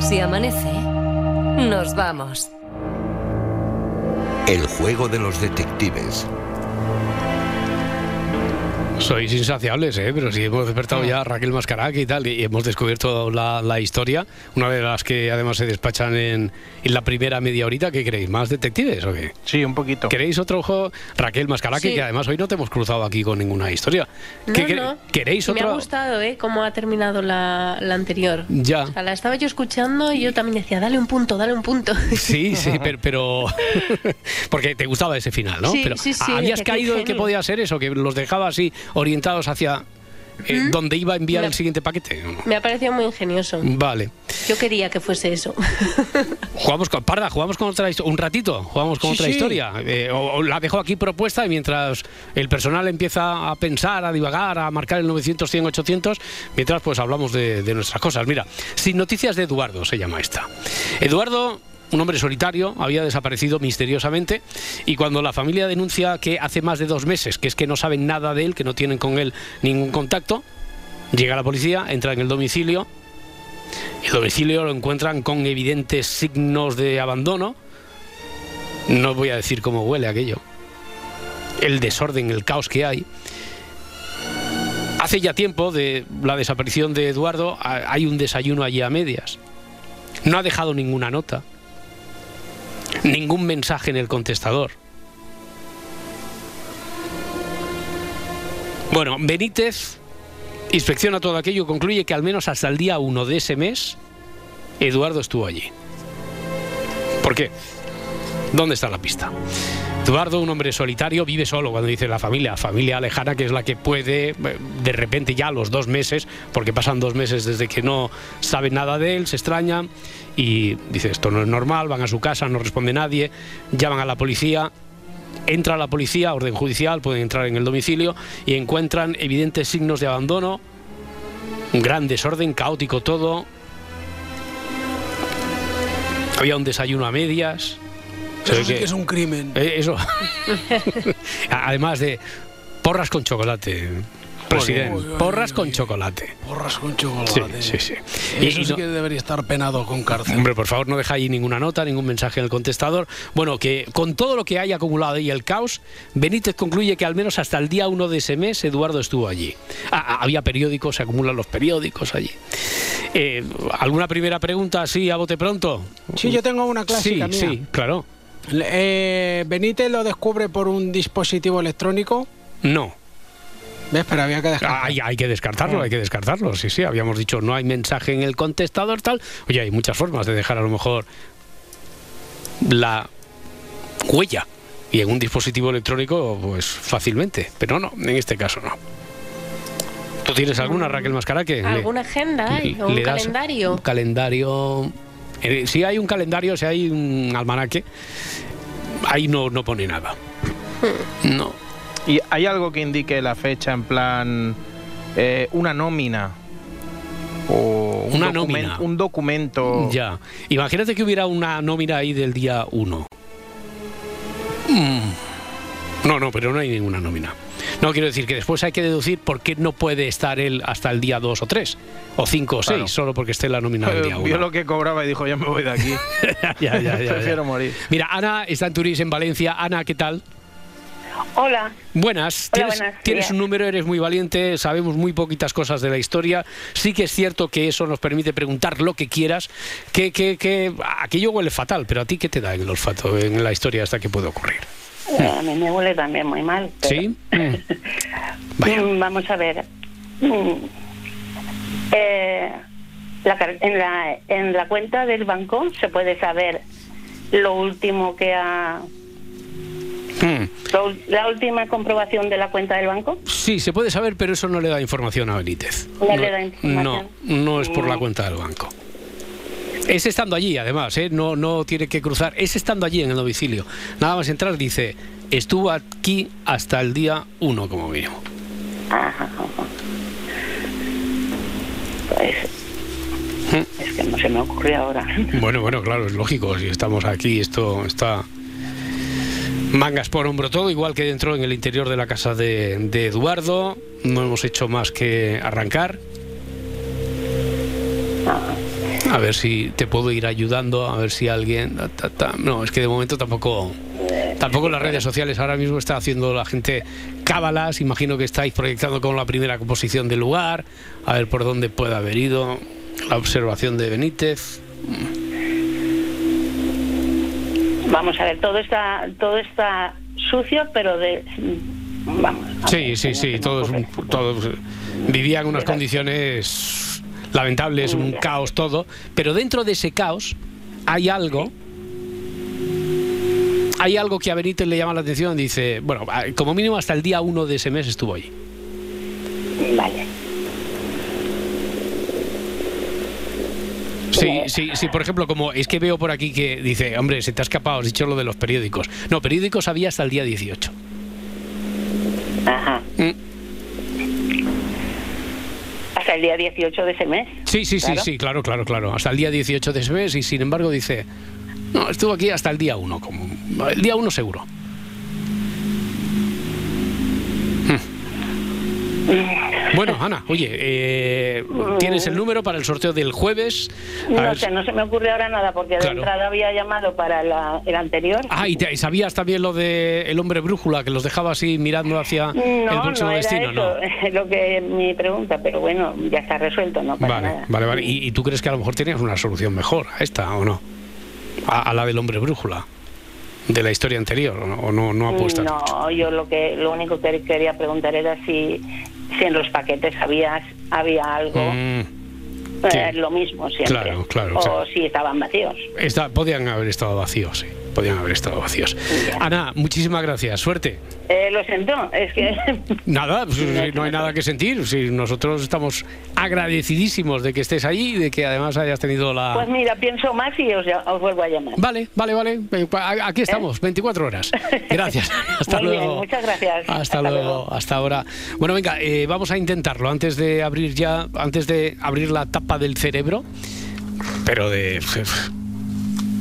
Si amanece, nos vamos. El juego de los detectives. Sois insaciables, ¿eh? pero si hemos despertado ya a Raquel Mascaraque y tal, y hemos descubierto la, la historia, una de las que además se despachan en, en la primera media horita, ¿qué creéis? ¿Más detectives o qué? Sí, un poquito. ¿Queréis otro ojo? Raquel Mascaraque, Sí. que además hoy no te hemos cruzado aquí con ninguna historia. No, ¿Qué quere- no. ¿Queréis Me ha otro? gustado, ¿eh? Cómo ha terminado la, la anterior. Ya. O sea, la estaba yo escuchando y yo también decía, dale un punto, dale un punto. *laughs* Sí, sí, pero, pero- *laughs* porque te gustaba ese final, ¿no? Sí, pero sí, sí, habías caído en que podía ser eso, que los dejaba así orientados hacia eh, donde iba a enviar Me- el siguiente paquete. Me ha parecido muy ingenioso. Vale. Yo quería que fuese eso. *laughs* Jugamos con Parda, jugamos con otra historia. Un ratito, jugamos con Sí, otra sí. historia. Eh, o, o la dejo aquí propuesta y mientras el personal empieza a pensar, a divagar, a marcar el 900, 100, 800, mientras pues hablamos de, de nuestras cosas. Mira, sin noticias de Eduardo se llama esta. Eduardo. Un hombre solitario había desaparecido misteriosamente y cuando la familia denuncia que hace más de dos meses, que es que no saben nada de él, que no tienen con él ningún contacto, llega la policía, entra en el domicilio el domicilio lo encuentran con evidentes signos de abandono. No voy a decir cómo huele aquello. El desorden, el caos que hay. Hace ya tiempo de la desaparición de Eduardo, hay un desayuno allí a medias. No ha dejado ninguna nota. Ningún mensaje en el contestador. Bueno, Benítez inspecciona todo aquello y concluye que al menos hasta el día 1 de ese mes, Eduardo estuvo allí. ¿Por qué? ¿Dónde está la pista? Eduardo, un hombre solitario, vive solo cuando dice la familia, familia lejana, que es la que puede, eh, de repente ya los dos meses, porque pasan dos meses desde que no sabe nada de él, se extraña y dice esto no es normal, van a su casa, no responde nadie, llaman a la policía, entra la policía, orden judicial, pueden entrar en el domicilio y encuentran evidentes signos de abandono, un gran desorden, caótico todo. Había un desayuno a medias. Eso sí que- que es un crimen. eh, eso. *laughs* Además de porras con chocolate, presidente. Uy, uy, Porras con chocolate. Porras con chocolate. Sí, sí, sí. Eso Y- y sí no- que debería estar penado con cárcel. Hombre, por favor, no deja ahí ninguna nota, ningún mensaje en el contestador. Bueno, que con todo lo que hay acumulado y el caos, Benítez concluye que al menos hasta el día 1 de ese mes Eduardo estuvo allí. Ah, ah, había periódicos, se acumulan los periódicos allí. Eh, ¿Alguna primera pregunta así a bote pronto? Sí, yo tengo una clásica Sí, mía. sí, claro. Eh, Benítez lo descubre por un dispositivo electrónico. No. ¿Ves? Pero había que descartar. Hay, hay que descartarlo, hay que descartarlo. Sí, sí, habíamos dicho no hay mensaje en el contestador, tal. Oye, hay muchas formas de dejar a lo mejor la huella. Y en un dispositivo electrónico, pues fácilmente. Pero no, en este caso no. ¿Tú tienes alguna, Raquel Mascaraque? Le- ¿Alguna agenda un calendario? Un calendario. Eh, Si hay un calendario, si hay un almanaque, ahí no, no pone nada. No. ¿Y hay algo que indique la fecha en plan eh, una nómina? O un Una nómina. Un documento. Ya. Imagínate que hubiera una nómina ahí del día 1. No, no, pero no hay ninguna nómina. No, quiero decir que después hay que deducir por qué no puede estar él hasta el día 2 o 3, o 5 o 6, Claro. solo porque esté la nómina del día Eh, Vio 1. lo que cobraba y dijo, ya me voy de aquí. *laughs* ya, ya, ya, ya. Prefiero morir. Mira, Ana está en Turís, en Valencia. Ana, ¿qué tal? Hola. Buenas, Hola, tienes, buenas, tienes bien. un número, eres muy valiente, sabemos muy poquitas cosas de la historia. Sí que es cierto que eso nos permite preguntar lo que quieras, que, que, que aquello huele fatal, pero a ti qué te da en el olfato, en la historia hasta que puede ocurrir. A mí me huele también muy mal. pero- ¿Sí? *laughs* Mm, Vamos a ver. Mm, eh, la en, la, en la cuenta del banco se puede saber lo último que ha... Mm. la última comprobación de la cuenta del banco. Sí, se puede saber, pero eso no le da información a Benítez. No le da información. No, no es por la cuenta del banco. Es estando allí, además, ¿eh? no, no tiene que cruzar. Es estando allí en el domicilio. Nada más entrar, dice, estuvo aquí hasta el día 1 como mínimo. Ajá, ajá. Pues es que no se me ocurre ahora. *laughs* Bueno, bueno, claro, es lógico. Si estamos aquí, esto está mangas por hombro todo, igual que dentro en el interior de la casa de, de Eduardo. No hemos hecho más que arrancar. A ver si te puedo ir ayudando, a ver si alguien... ta, ta, ta. No, es que de momento tampoco... Tampoco las redes sociales ahora mismo está haciendo la gente cábalas. Imagino que estáis proyectando con la primera composición del lugar, a ver por dónde puede haber ido. La observación de Benítez. Vamos a ver, todo está todo está sucio, pero de vamos. Sí, ver, sí, sí, todos, todos vivían en unas condiciones lamentables, un caos todo, pero dentro de ese caos hay algo, hay algo que a Benítez le llama la atención, dice, bueno, como mínimo hasta el día 1 de ese mes estuvo allí. Vale. Sí, sí, sí, por ejemplo, como es que veo por aquí que dice, hombre, se te ha escapado, has dicho lo de los periódicos. No, periódicos había hasta el día 18. Ajá. Mm. Hasta el día 18 de ese mes. Sí, sí, sí, Claro. sí, claro, claro, claro. Hasta el día 18 de ese mes y sin embargo dice, no, estuvo aquí hasta el día 1, como el día 1 seguro. Hmm. Bueno, Ana, oye, eh, tienes el número para el sorteo del jueves. A No ver- sé, no se me ocurre ahora nada porque Claro. de entrada había llamado para la- el anterior. Ah, y, te- y sabías también lo de el hombre brújula que los dejaba así mirando hacia el próximo no *laughs* destino, ¿no? lo que mi pregunta, pero bueno, ya está resuelto, no pasa Vale, nada. vale, vale. ¿Y, y tú crees que a lo mejor tenías una solución mejor a esta o no? A, a la del hombre brújula de la historia anterior o no, o no, no apuestas. No, yo lo que lo único que quería preguntar era si, si en los paquetes había había algo Mm, eh, lo mismo siempre Claro, claro, o si estaban vacíos. Está- podían haber estado vacíos, sí. Podían haber estado vacíos. Ana, muchísimas gracias. Suerte. Eh, lo siento, es que *laughs* Nada, pues, no hay nada que sentir. Si nosotros estamos agradecidísimos de que estés ahí y de que además hayas tenido la. pues mira, pienso más y os, os vuelvo a llamar. Vale, vale, vale. Eh, Aquí estamos, 24 horas. Gracias. *laughs* Hasta Muy bien, luego. muchas gracias. Hasta, luego, hasta ahora. Bueno, venga, eh, vamos a intentarlo antes de abrir ya, antes de abrir la tapa del cerebro, pero de.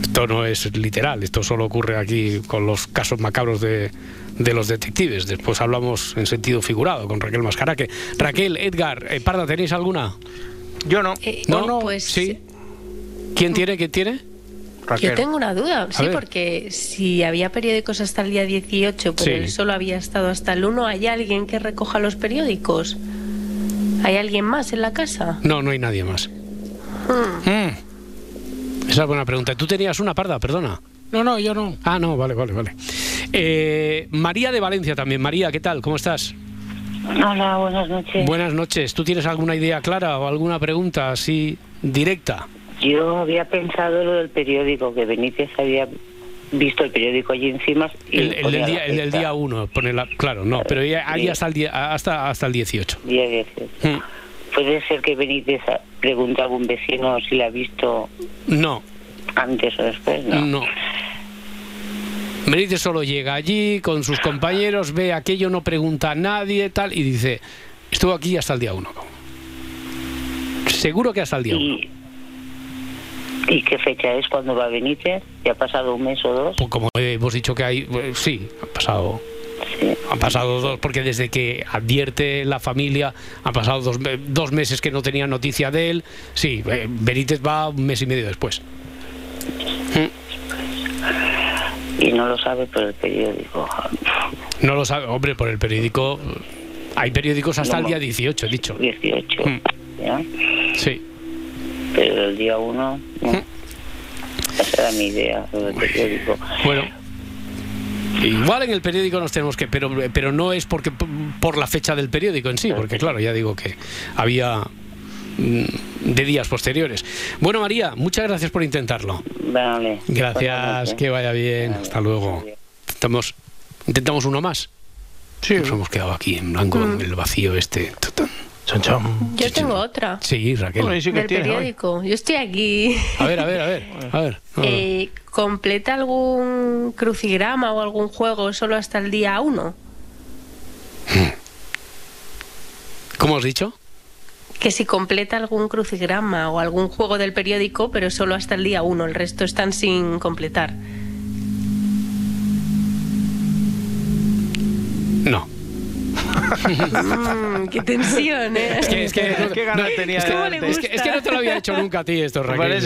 Esto no es literal, esto solo ocurre aquí con los casos macabros de, de los detectives. Después hablamos en sentido figurado con Raquel Mascaraque. Raquel, Edgar, eh, Parda, ¿tenéis alguna? Yo no. ¿No? pues Sí. ¿Quién tiene? ¿Quién tiene? Yo tengo una duda, sí, ver. porque si había periódicos hasta el día 18, pero Sí. él solo había estado hasta el 1, ¿hay alguien que recoja los periódicos? ¿Hay alguien más en la casa? No, no hay nadie más. Hmm. Mm. Esa es buena pregunta. ¿Tú tenías una parda? Perdona. No, no, yo no. Ah, no, vale, vale, vale. Eh, María de Valencia también. María, ¿qué tal? ¿Cómo estás? Hola, buenas noches. Buenas noches. ¿Tú tienes alguna idea clara o alguna pregunta así directa? Yo había pensado lo del periódico, que Benítez había visto el periódico allí encima. Y El, el del la día, el del día 1, claro, no, pero ya- ahí hasta el, día, hasta, hasta el 18. día 18. Mm. Puede ser que Benítez pregunte a algún vecino si la ha visto No, antes o después, ¿no? no. Benítez solo llega allí con sus compañeros, ve aquello, no pregunta a nadie, tal, y dice, estuvo aquí hasta el día 1. Seguro que hasta el día 1. ¿Y qué fecha es cuando va Benítez? ¿Ya ha pasado un mes o dos? Pues como hemos dicho que hay, eh, sí, han pasado, han pasado dos, porque desde que advierte la familia, han pasado dos, dos meses que no tenía noticia de él. Sí, eh, Benítez va un mes y medio después. Y no lo sabe por el periódico. No lo sabe, hombre, por el periódico. Hay periódicos hasta el día 18, he dicho. 18. Mm. ¿ya? Sí. Pero el día 1, no. Esa era mi idea sobre el periódico. Bueno. Igual en el periódico nos tenemos que, pero, pero no es porque por la fecha del periódico en sí, porque claro, ya digo que había mm, de días posteriores. Bueno, María, muchas gracias por intentarlo. Vale. Gracias, que vaya bien. Hasta luego. Intentamos, intentamos uno más. Sí. Nos hemos quedado aquí en blanco, en el vacío este. Yo tengo otra. Sí, Raquel. del periódico. Yo estoy aquí. A ver, a ver, a ver. A ver. no, no. Eh, ¿Completa algún crucigrama o algún juego solo hasta el día 1? ¿Cómo has dicho? Que si completa algún crucigrama o algún juego del periódico, pero solo hasta el día 1, el resto están sin completar. Mm, qué tensión, ¿eh? Es que, es que, no, Qué ganas no, tenía es, de que, darte. es, que, es que no te lo había hecho nunca a ti esto, Raquel.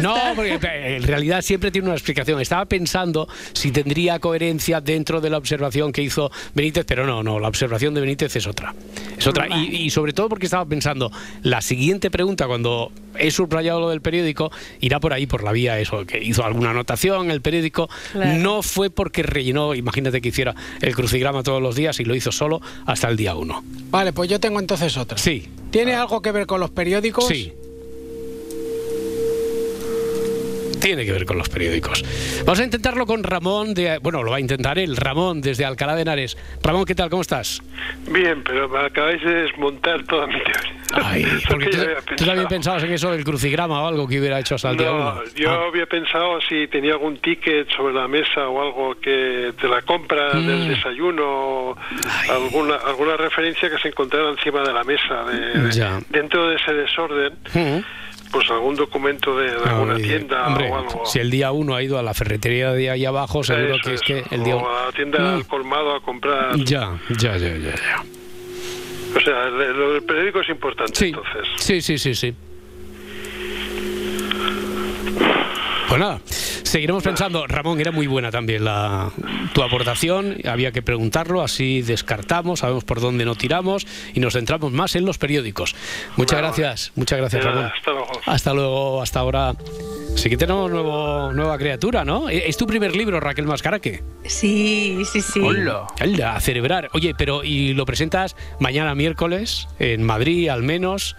No, porque eh, en realidad siempre tiene una explicación. Estaba pensando si tendría coherencia dentro de la observación que hizo Benítez, pero no, no, la observación de Benítez es otra. Es otra. Y, y sobre todo porque estaba pensando, la siguiente pregunta, cuando he subrayado lo del periódico, irá por ahí, por la vía eso, que hizo alguna anotación el periódico. Claro. No fue porque rellenó, imagínate que hiciera el crucigrama todos los días y lo hizo solo hasta el día 1. Vale, pues yo tengo entonces otra. Sí. ¿Tiene algo que ver con los periódicos? Sí. Tiene que ver con los periódicos. Vamos a intentarlo con Ramón de. Bueno, lo va a intentar él, Ramón, desde Alcalá de Henares. Ramón, ¿qué tal? ¿Cómo estás? Bien, pero me acabáis de desmontar toda mi teoría. Ay, *laughs* porque tú, tú también pensabas en eso del crucigrama o algo que hubiera hecho hasta el día No, 1. yo había pensado si tenía algún ticket sobre la mesa o algo que de la compra Mm. del desayuno, alguna alguna referencia que se encontrara encima de la mesa, de- de- dentro de ese desorden, pues algún documento de, de alguna Ay, tienda hombre, o algo. si el día 1 ha ido a la ferretería de ahí abajo, seguro Eso, que es que el día O a la tienda Mm. al colmado a comprar. Ya, ya, ya, ya. ya. O sea, lo del periódico es importante, Sí. entonces. Sí, sí, sí, sí. Pues nada, seguiremos pensando. Ramón, era muy buena también la, tu aportación. Había que preguntarlo, así descartamos, sabemos por dónde no tiramos y nos centramos más en los periódicos. Muchas gracias, muchas gracias, nada, Ramón. hasta luego. Hasta luego, hasta ahora. Sí que tenemos nuevo, nueva criatura, ¿no? ¿E, ¿Es tu primer libro, Raquel Mascaraque? Sí, sí, sí. Hola, a celebrar. Oye, pero ¿y lo presentas mañana miércoles en Madrid, al menos?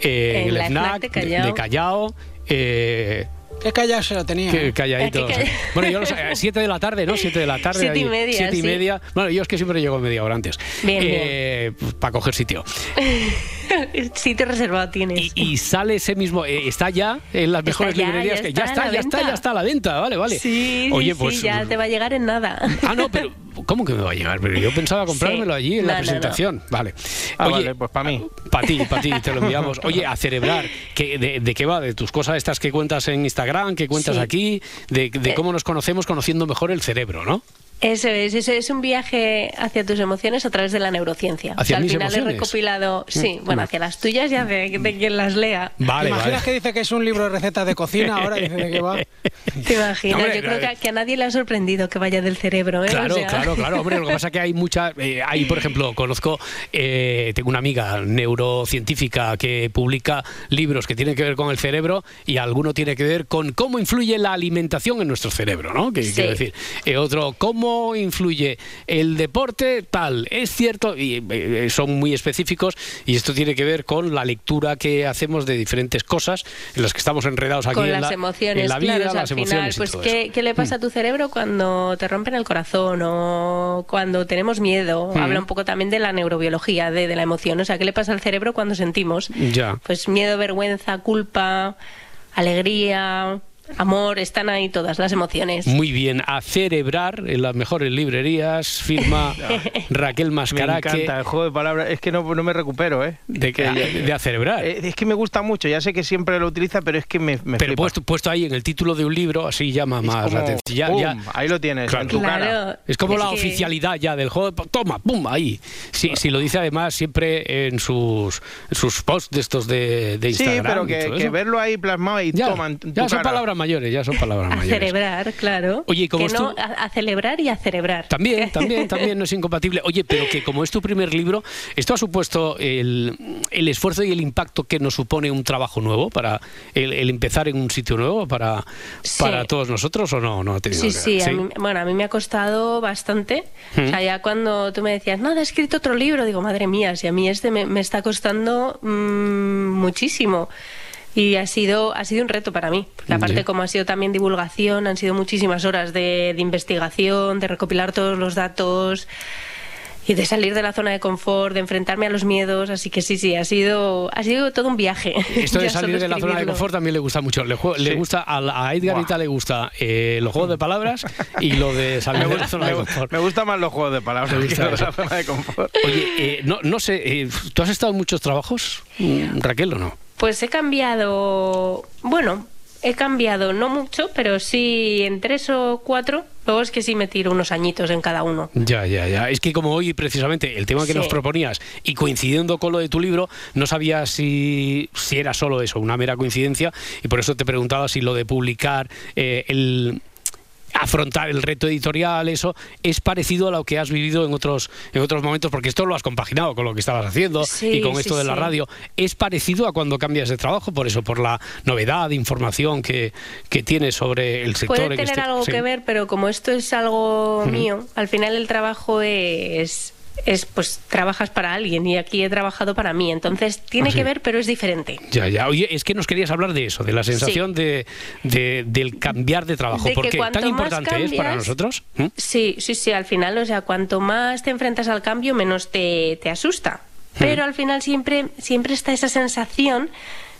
eh, En el FNAC de Callao. de Callao. eh, Qué callado se lo tenía. que- calladitos. Qué calla- Bueno, yo lo sé, a 7 de la tarde, ¿no? 7 de la tarde. Siete y ahí. media, Siete y sí. media. Bueno, yo es que siempre llego media hora antes. Bien, Eh, Para coger sitio. *laughs* Sitio reservado tienes. Y sale ese mismo, eh, está ya en las mejores ya, librerías ya que está ya está, ya está, ya está a la venta, vale, vale. Sí, sí, Oye, sí, pues ya te va a llegar en nada. Ah, no, pero *laughs* ¿cómo que me va a llegar? Pero yo *laughs* pensaba comprármelo Sí. allí en No, la no, no. presentación. Vale. Ah, Oye, vale, pues para mí. para ti, para ti, te lo enviamos. *laughs* Oye, a celebrar, que, de, de qué va? ¿De tus cosas estas que cuentas en Instagram, que cuentas Sí. aquí? De, de Eh. cómo nos conocemos conociendo mejor el cerebro, ¿no? Eso es, eso es un viaje hacia tus emociones a través de la neurociencia. ¿Hacia al mis final emociones? he recopilado, sí, Mm. bueno, hacia las tuyas y hacia de quien las lea. Vale, ¿Te imaginas vale. que dice que es un libro de recetas de cocina? Ahora dice de qué va. *laughs* ¿Te imaginas? Hombre, Yo creo que, a- que a nadie le ha sorprendido que vaya del cerebro, ¿eh? O Claro, sea, claro, claro. Hombre, lo que pasa es que hay mucha. eh, hay, por ejemplo, conozco. eh, tengo una amiga neurocientífica que publica libros que tienen que ver con el cerebro y alguno tiene que ver con cómo influye la alimentación en nuestro cerebro, ¿no? Que, Sí. Quiero decir, eh, otro, cómo ¿cómo influye el deporte tal? Es cierto, y eh, son muy específicos, y esto tiene que ver con la lectura que hacemos de diferentes cosas en las que estamos enredados aquí con en, las la, emociones, en la vida, claro, o sea, las al final, emociones y pues todo ¿qué, eso. qué le pasa a tu cerebro cuando te rompen el corazón o cuando tenemos miedo? Mm. Habla un poco también de la neurobiología, de, de la emoción, o sea, ¿qué le pasa al cerebro cuando sentimos? Ya. Pues miedo, vergüenza, culpa, alegría, amor, están ahí todas las emociones. Muy bien, a celebrar en las mejores librerías, firma *laughs* Raquel Me Mascaraque. encanta el juego de palabras. Es que no, no me recupero, ¿eh? De, que, de a celebrar. Eh, Es que me gusta mucho. Ya sé que siempre lo utiliza, pero es que me, me Pero puesto, puesto ahí en el título de un libro, así llama más como, la atención. Ya- ¡pum! ya- ahí lo tienes, Claro. en tu Claro. cara. Es como Es la que- oficialidad ya del juego. de- Toma, pum, ahí. Si, si lo dice además siempre en sus, en sus posts de estos de, de Sí, Instagram. pero que, verlo ahí plasmado y Ya, toma en tu ya son cara. palabras mayores, ya son palabras A mayores. celebrar, claro. Oye, ¿y cómo que no, tu- a, a celebrar y a celebrar. También, *laughs* también, también no es incompatible. Oye, pero que como es tu primer libro, ¿esto ha supuesto el, el esfuerzo y el impacto que nos supone un trabajo nuevo para el, el empezar en un sitio nuevo para, Sí. para todos nosotros o no? no ha tenido Sí, que ver? sí, a mí- bueno, a mí me ha costado bastante. Mm. O sea, ya cuando tú me decías, nada, he escrito otro libro, digo, madre mía, si a mí este me, me está costando mm, muchísimo. Y ha sido, ha sido un reto para mí. Porque aparte, como ha sido también divulgación, han sido muchísimas horas de, de investigación, de recopilar todos los datos y de salir de la zona de confort, de enfrentarme a los miedos. Así que sí, sí, ha sido, ha sido todo un viaje. *laughs* Esto de salir de la zona de confort también le gusta mucho. Le, le gusta a, a Edgarita le gusta eh, los juegos de palabras y lo de *laughs* salir de la gusta, zona de confort. me gustan más los juegos de palabras Me que gusta los de eso. la zona de confort. Oye, eh, no, no sé, eh, ¿tú has estado en muchos trabajos, mm, Raquel, o no? Pues he cambiado, bueno, he cambiado no mucho, pero sí en tres o cuatro. Luego es que sí me tiro unos añitos en cada uno. Ya, ya, ya. Es que como hoy precisamente el tema que Sí. nos proponías y coincidiendo con lo de tu libro, no sabía si, si era solo eso, una mera coincidencia, y por eso te preguntaba si lo de publicar eh, el afrontar el reto editorial, eso es parecido a lo que has vivido en otros en otros momentos, porque esto lo has compaginado con lo que estabas haciendo Sí, y con sí, esto de la radio. Es parecido a cuando cambias de trabajo, por eso, por la novedad información que, que tienes sobre el sector. Puede en tener este- algo que ver, pero como esto es algo mío, al final el trabajo es es pues trabajas para alguien y aquí he trabajado para mí, entonces tiene Ah, sí. que ver, pero es diferente. Ya, ya. Oye, es que nos querías hablar de eso, de la sensación de, de- del cambiar de trabajo. De que ¿Por qué? cuanto ¿Tan importante es para nosotros? ¿Mm? Sí, sí, sí, al final, o sea, cuanto más te enfrentas al cambio, menos te, te asusta. Pero al final siempre, siempre está esa sensación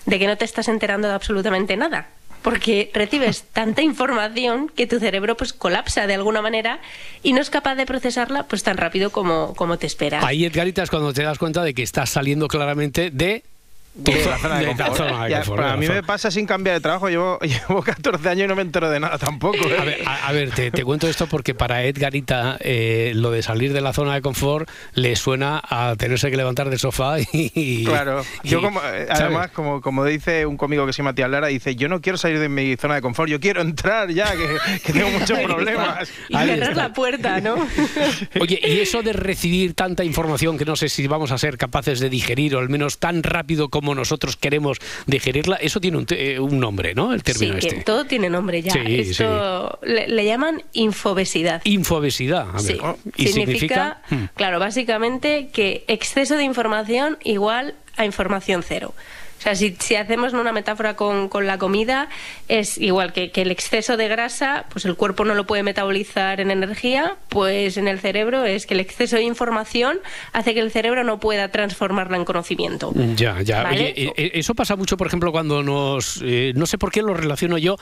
de que no te estás enterando de absolutamente nada. Porque recibes tanta información que tu cerebro pues colapsa de alguna manera y no es capaz de procesarla pues tan rápido como, como te esperas. Ahí, Edgarita, es cuando te das cuenta de que estás saliendo claramente de... De la zona de confort. zona Ya, confort, pero de a la mí zona. me pasa sin cambiar de trabajo. Llevo, *laughs* llevo 14 años y no me entero de nada tampoco. ¿eh? A ver, a, a ver, te, te cuento esto porque para Edgarita eh, lo de salir de la zona de confort le suena a tenerse que levantar del sofá y... Claro, yo y- como, eh, además, como, como dice un cómico que se llama Matías Lara, dice, yo no quiero salir de mi zona de confort, yo quiero entrar ya, que, que tengo muchos problemas. Y cerrar la puerta, ¿no? *laughs* Oye, y eso de recibir tanta información que no sé si vamos a ser capaces de digerir, o al menos tan rápido como nosotros queremos digerirla, eso tiene un, eh, un nombre, ¿no? El término sí, que este. todo tiene nombre ya. Sí, Esto Le, le llaman infobesidad. Infobesidad. A ver, Sí. ¿Y significa, significa? Hmm. claro, básicamente que exceso de información igual a información cero. O sea, si, si hacemos una metáfora con, con la comida, es igual que, que el exceso de grasa, pues el cuerpo no lo puede metabolizar en energía, pues en el cerebro es que el exceso de información hace que el cerebro no pueda transformarla en conocimiento. Ya, ya. ¿Vale? Oye, eh, eh, eso pasa mucho, por ejemplo, cuando nos... eh, no sé por qué lo relaciono yo,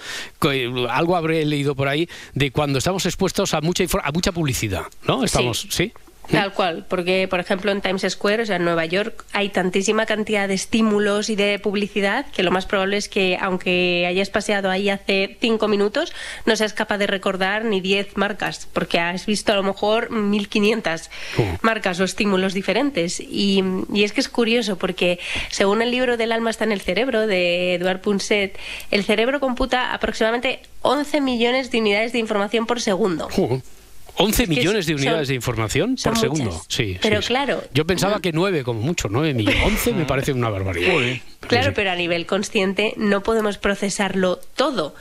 algo habré leído por ahí, de cuando estamos expuestos a mucha, a mucha publicidad, ¿no? Estamos, ¿sí? Tal cual, porque por ejemplo en Times Square, o sea en Nueva York, hay tantísima cantidad de estímulos y de publicidad que lo más probable es que aunque hayas paseado ahí hace cinco minutos, no seas capaz de recordar ni 10 marcas, porque has visto a lo mejor 1500 marcas o estímulos diferentes. Y, y es que es curioso porque según el libro del alma está en el cerebro de Eduard Punset, el cerebro computa aproximadamente 11 millones de unidades de información por segundo. 11 Es que millones de son- unidades de información por segundo. muchas. Sí, Pero sí, sí. claro, Yo pensaba que 9 como mucho, 9 millones. 11 me parece una barbaridad. Claro, pero a nivel consciente no podemos procesarlo todo.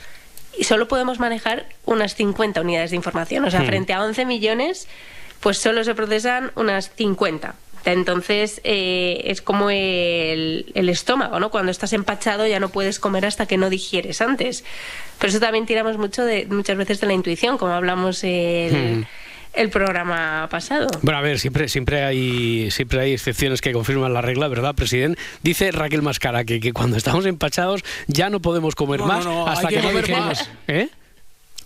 y solo podemos manejar unas 50 unidades de información. O sea, Hmm. frente a 11 millones, pues solo se procesan unas 50. Entonces eh, es como el, el estómago, ¿no? Cuando estás empachado ya no puedes comer hasta que no digieres antes. Pero eso también tiramos mucho de, muchas veces de la intuición, como hablamos el, Hmm. el programa pasado. Bueno, a ver, siempre, siempre, hay, siempre hay excepciones que confirman la regla, ¿verdad, presidente? Dice Raquel Mascara que, que cuando estamos empachados ya no podemos comer No, más no, hasta hay que, que no más. ¿Eh?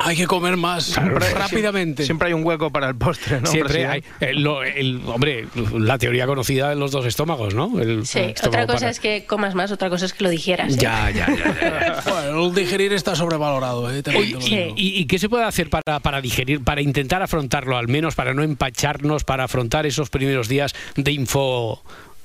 Hay que comer más *laughs* rápidamente. Siempre hay un hueco para el postre, ¿no? Siempre hay. eh, el- hombre, la teoría conocida de los dos estómagos, ¿no? El Sí, estómago otra cosa para- es que comas más, otra cosa es que lo digieras. ¿eh? Ya, ya, ya. *laughs* Bueno, el digerir está sobrevalorado, ¿eh? También te lo digo. ¿Y, y qué se puede hacer para, para digerir, para intentar afrontarlo, al menos para no empacharnos, para afrontar esos primeros días de info,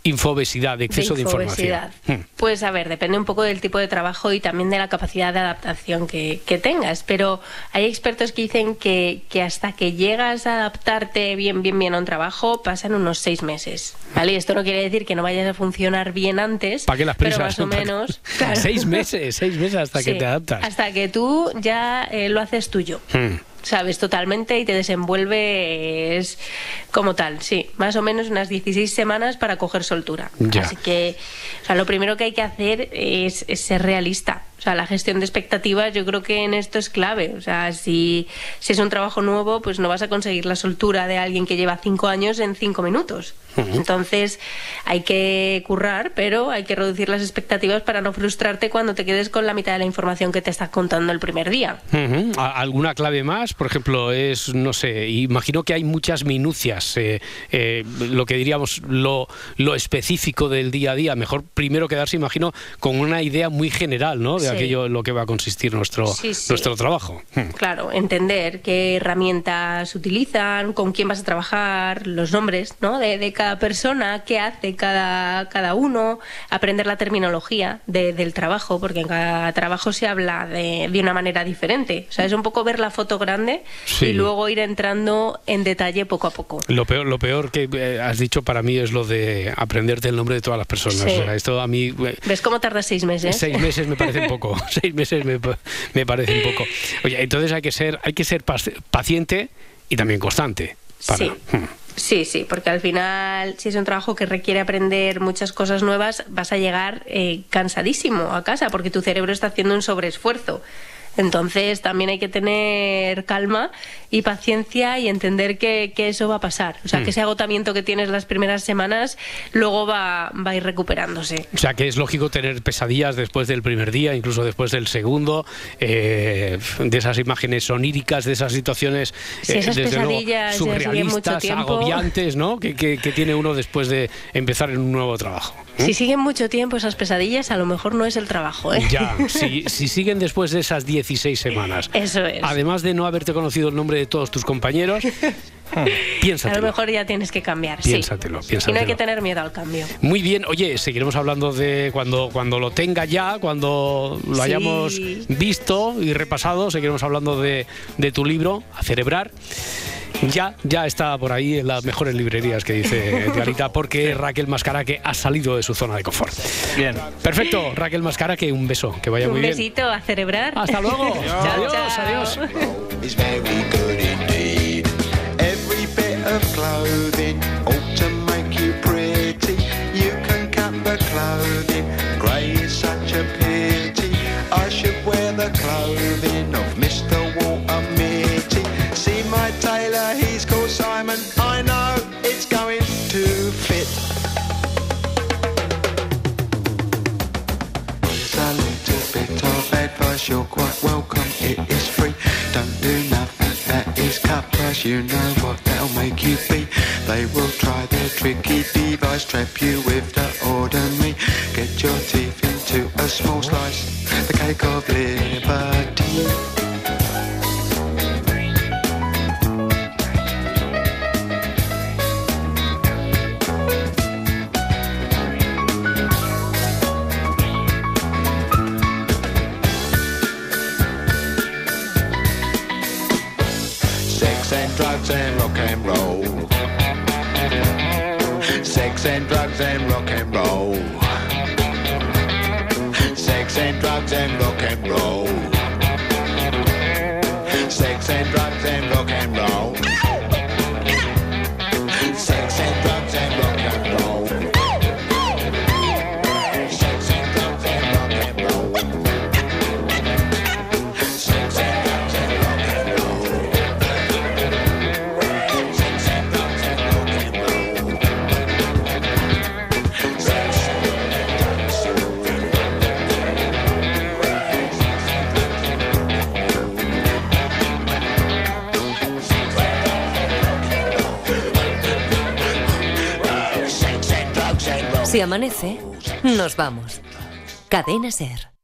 infobesidad, de exceso de, información? infobesidad. Hmm. Pues a ver, depende un poco del tipo de trabajo y también de la capacidad de adaptación que, que tengas. Pero hay expertos que dicen que, que hasta que llegas a adaptarte bien, bien, bien a un trabajo, pasan unos seis meses. ¿Vale? Y esto no quiere decir que no vayas a funcionar bien antes, ¿Para qué las pero prisas? más o menos. claro. *laughs* Seis meses, seis meses hasta que te adaptas. Hasta que tú ya eh, lo haces tuyo. Hmm. Sabes totalmente y te desenvuelves como tal, sí, más o menos unas 16 semanas para coger soltura. Ya. Así que, o sea, lo primero que hay que hacer es, es ser realista. O sea, la gestión de expectativas yo creo que en esto es clave. O sea, si, si es un trabajo nuevo, pues no vas a conseguir la soltura de alguien que lleva cinco años en cinco minutos. Entonces, hay que currar, pero hay que reducir las expectativas para no frustrarte cuando te quedes con la mitad de la información que te estás contando el primer día. Ujú. ¿A- ¿Alguna clave más? Por ejemplo, es, no sé, imagino que hay muchas minucias, eh, eh, lo que diríamos, lo, lo específico del día a día. Mejor primero quedarse, imagino, con una idea muy general, ¿no? De Sí. aquello lo que va a consistir nuestro, Sí, sí. nuestro trabajo. Hmm. Claro, entender qué herramientas utilizan, con quién vas a trabajar, los nombres ¿no? de, de cada persona, qué hace cada, cada uno, aprender la terminología de- del trabajo, porque en cada trabajo se habla de, de una manera diferente. O sea, es un poco ver la foto grande y luego ir entrando en detalle poco a poco. Lo peor, lo peor que eh, has dicho para mí es lo de aprenderte el nombre de todas las personas. O sea, esto a mí eh, ¿Ves cómo tarda seis meses? Seis meses me parece poco. *laughs* *laughs* Seis meses me, me parece un poco. Oye, entonces hay que ser, hay que ser paci- paciente y también constante. para- Sí. Hmm. Sí, sí, porque al final, si es un trabajo que requiere aprender muchas cosas nuevas, vas a llegar eh, cansadísimo a casa, porque tu cerebro está haciendo un sobreesfuerzo. Entonces también hay que tener calma y paciencia y entender que, que eso va a pasar. O sea, Mm. que ese agotamiento que tienes las primeras semanas luego va, va a ir recuperándose. O sea que es lógico tener pesadillas después del primer día, incluso después del segundo, eh, de esas imágenes oníricas, de esas situaciones Si eh, desde luego pesadillas mucho surrealistas, agobiantes, ¿no? Que, que- que tiene uno después de empezar en un nuevo trabajo. Si siguen mucho tiempo esas pesadillas, a lo mejor no es el trabajo. ¿eh? Ya, *laughs* si, si siguen después de esas 16 semanas, Eso es. además de no haberte conocido el nombre de todos tus compañeros, *laughs* A piénsatelo. lo mejor ya tienes que cambiar. Piénsatelo, sí. Y no hay piénsatelo. que tener miedo al cambio. Muy bien, oye, seguiremos hablando de cuando, cuando lo tenga ya, cuando lo Sí. hayamos visto y repasado, seguiremos hablando de, de tu libro, A Cerebrar. Ya, ya está por ahí en las mejores librerías que dice *laughs* Clarita, porque Raquel Mascaraque ha salido de su zona de confort. Bien. Perfecto, Raquel Mascaraque, un beso, que vaya Un muy bien. besito a celebrar. Hasta luego. *laughs* chao, Adiós, adiós. Trap you vamos. Cadena Ser.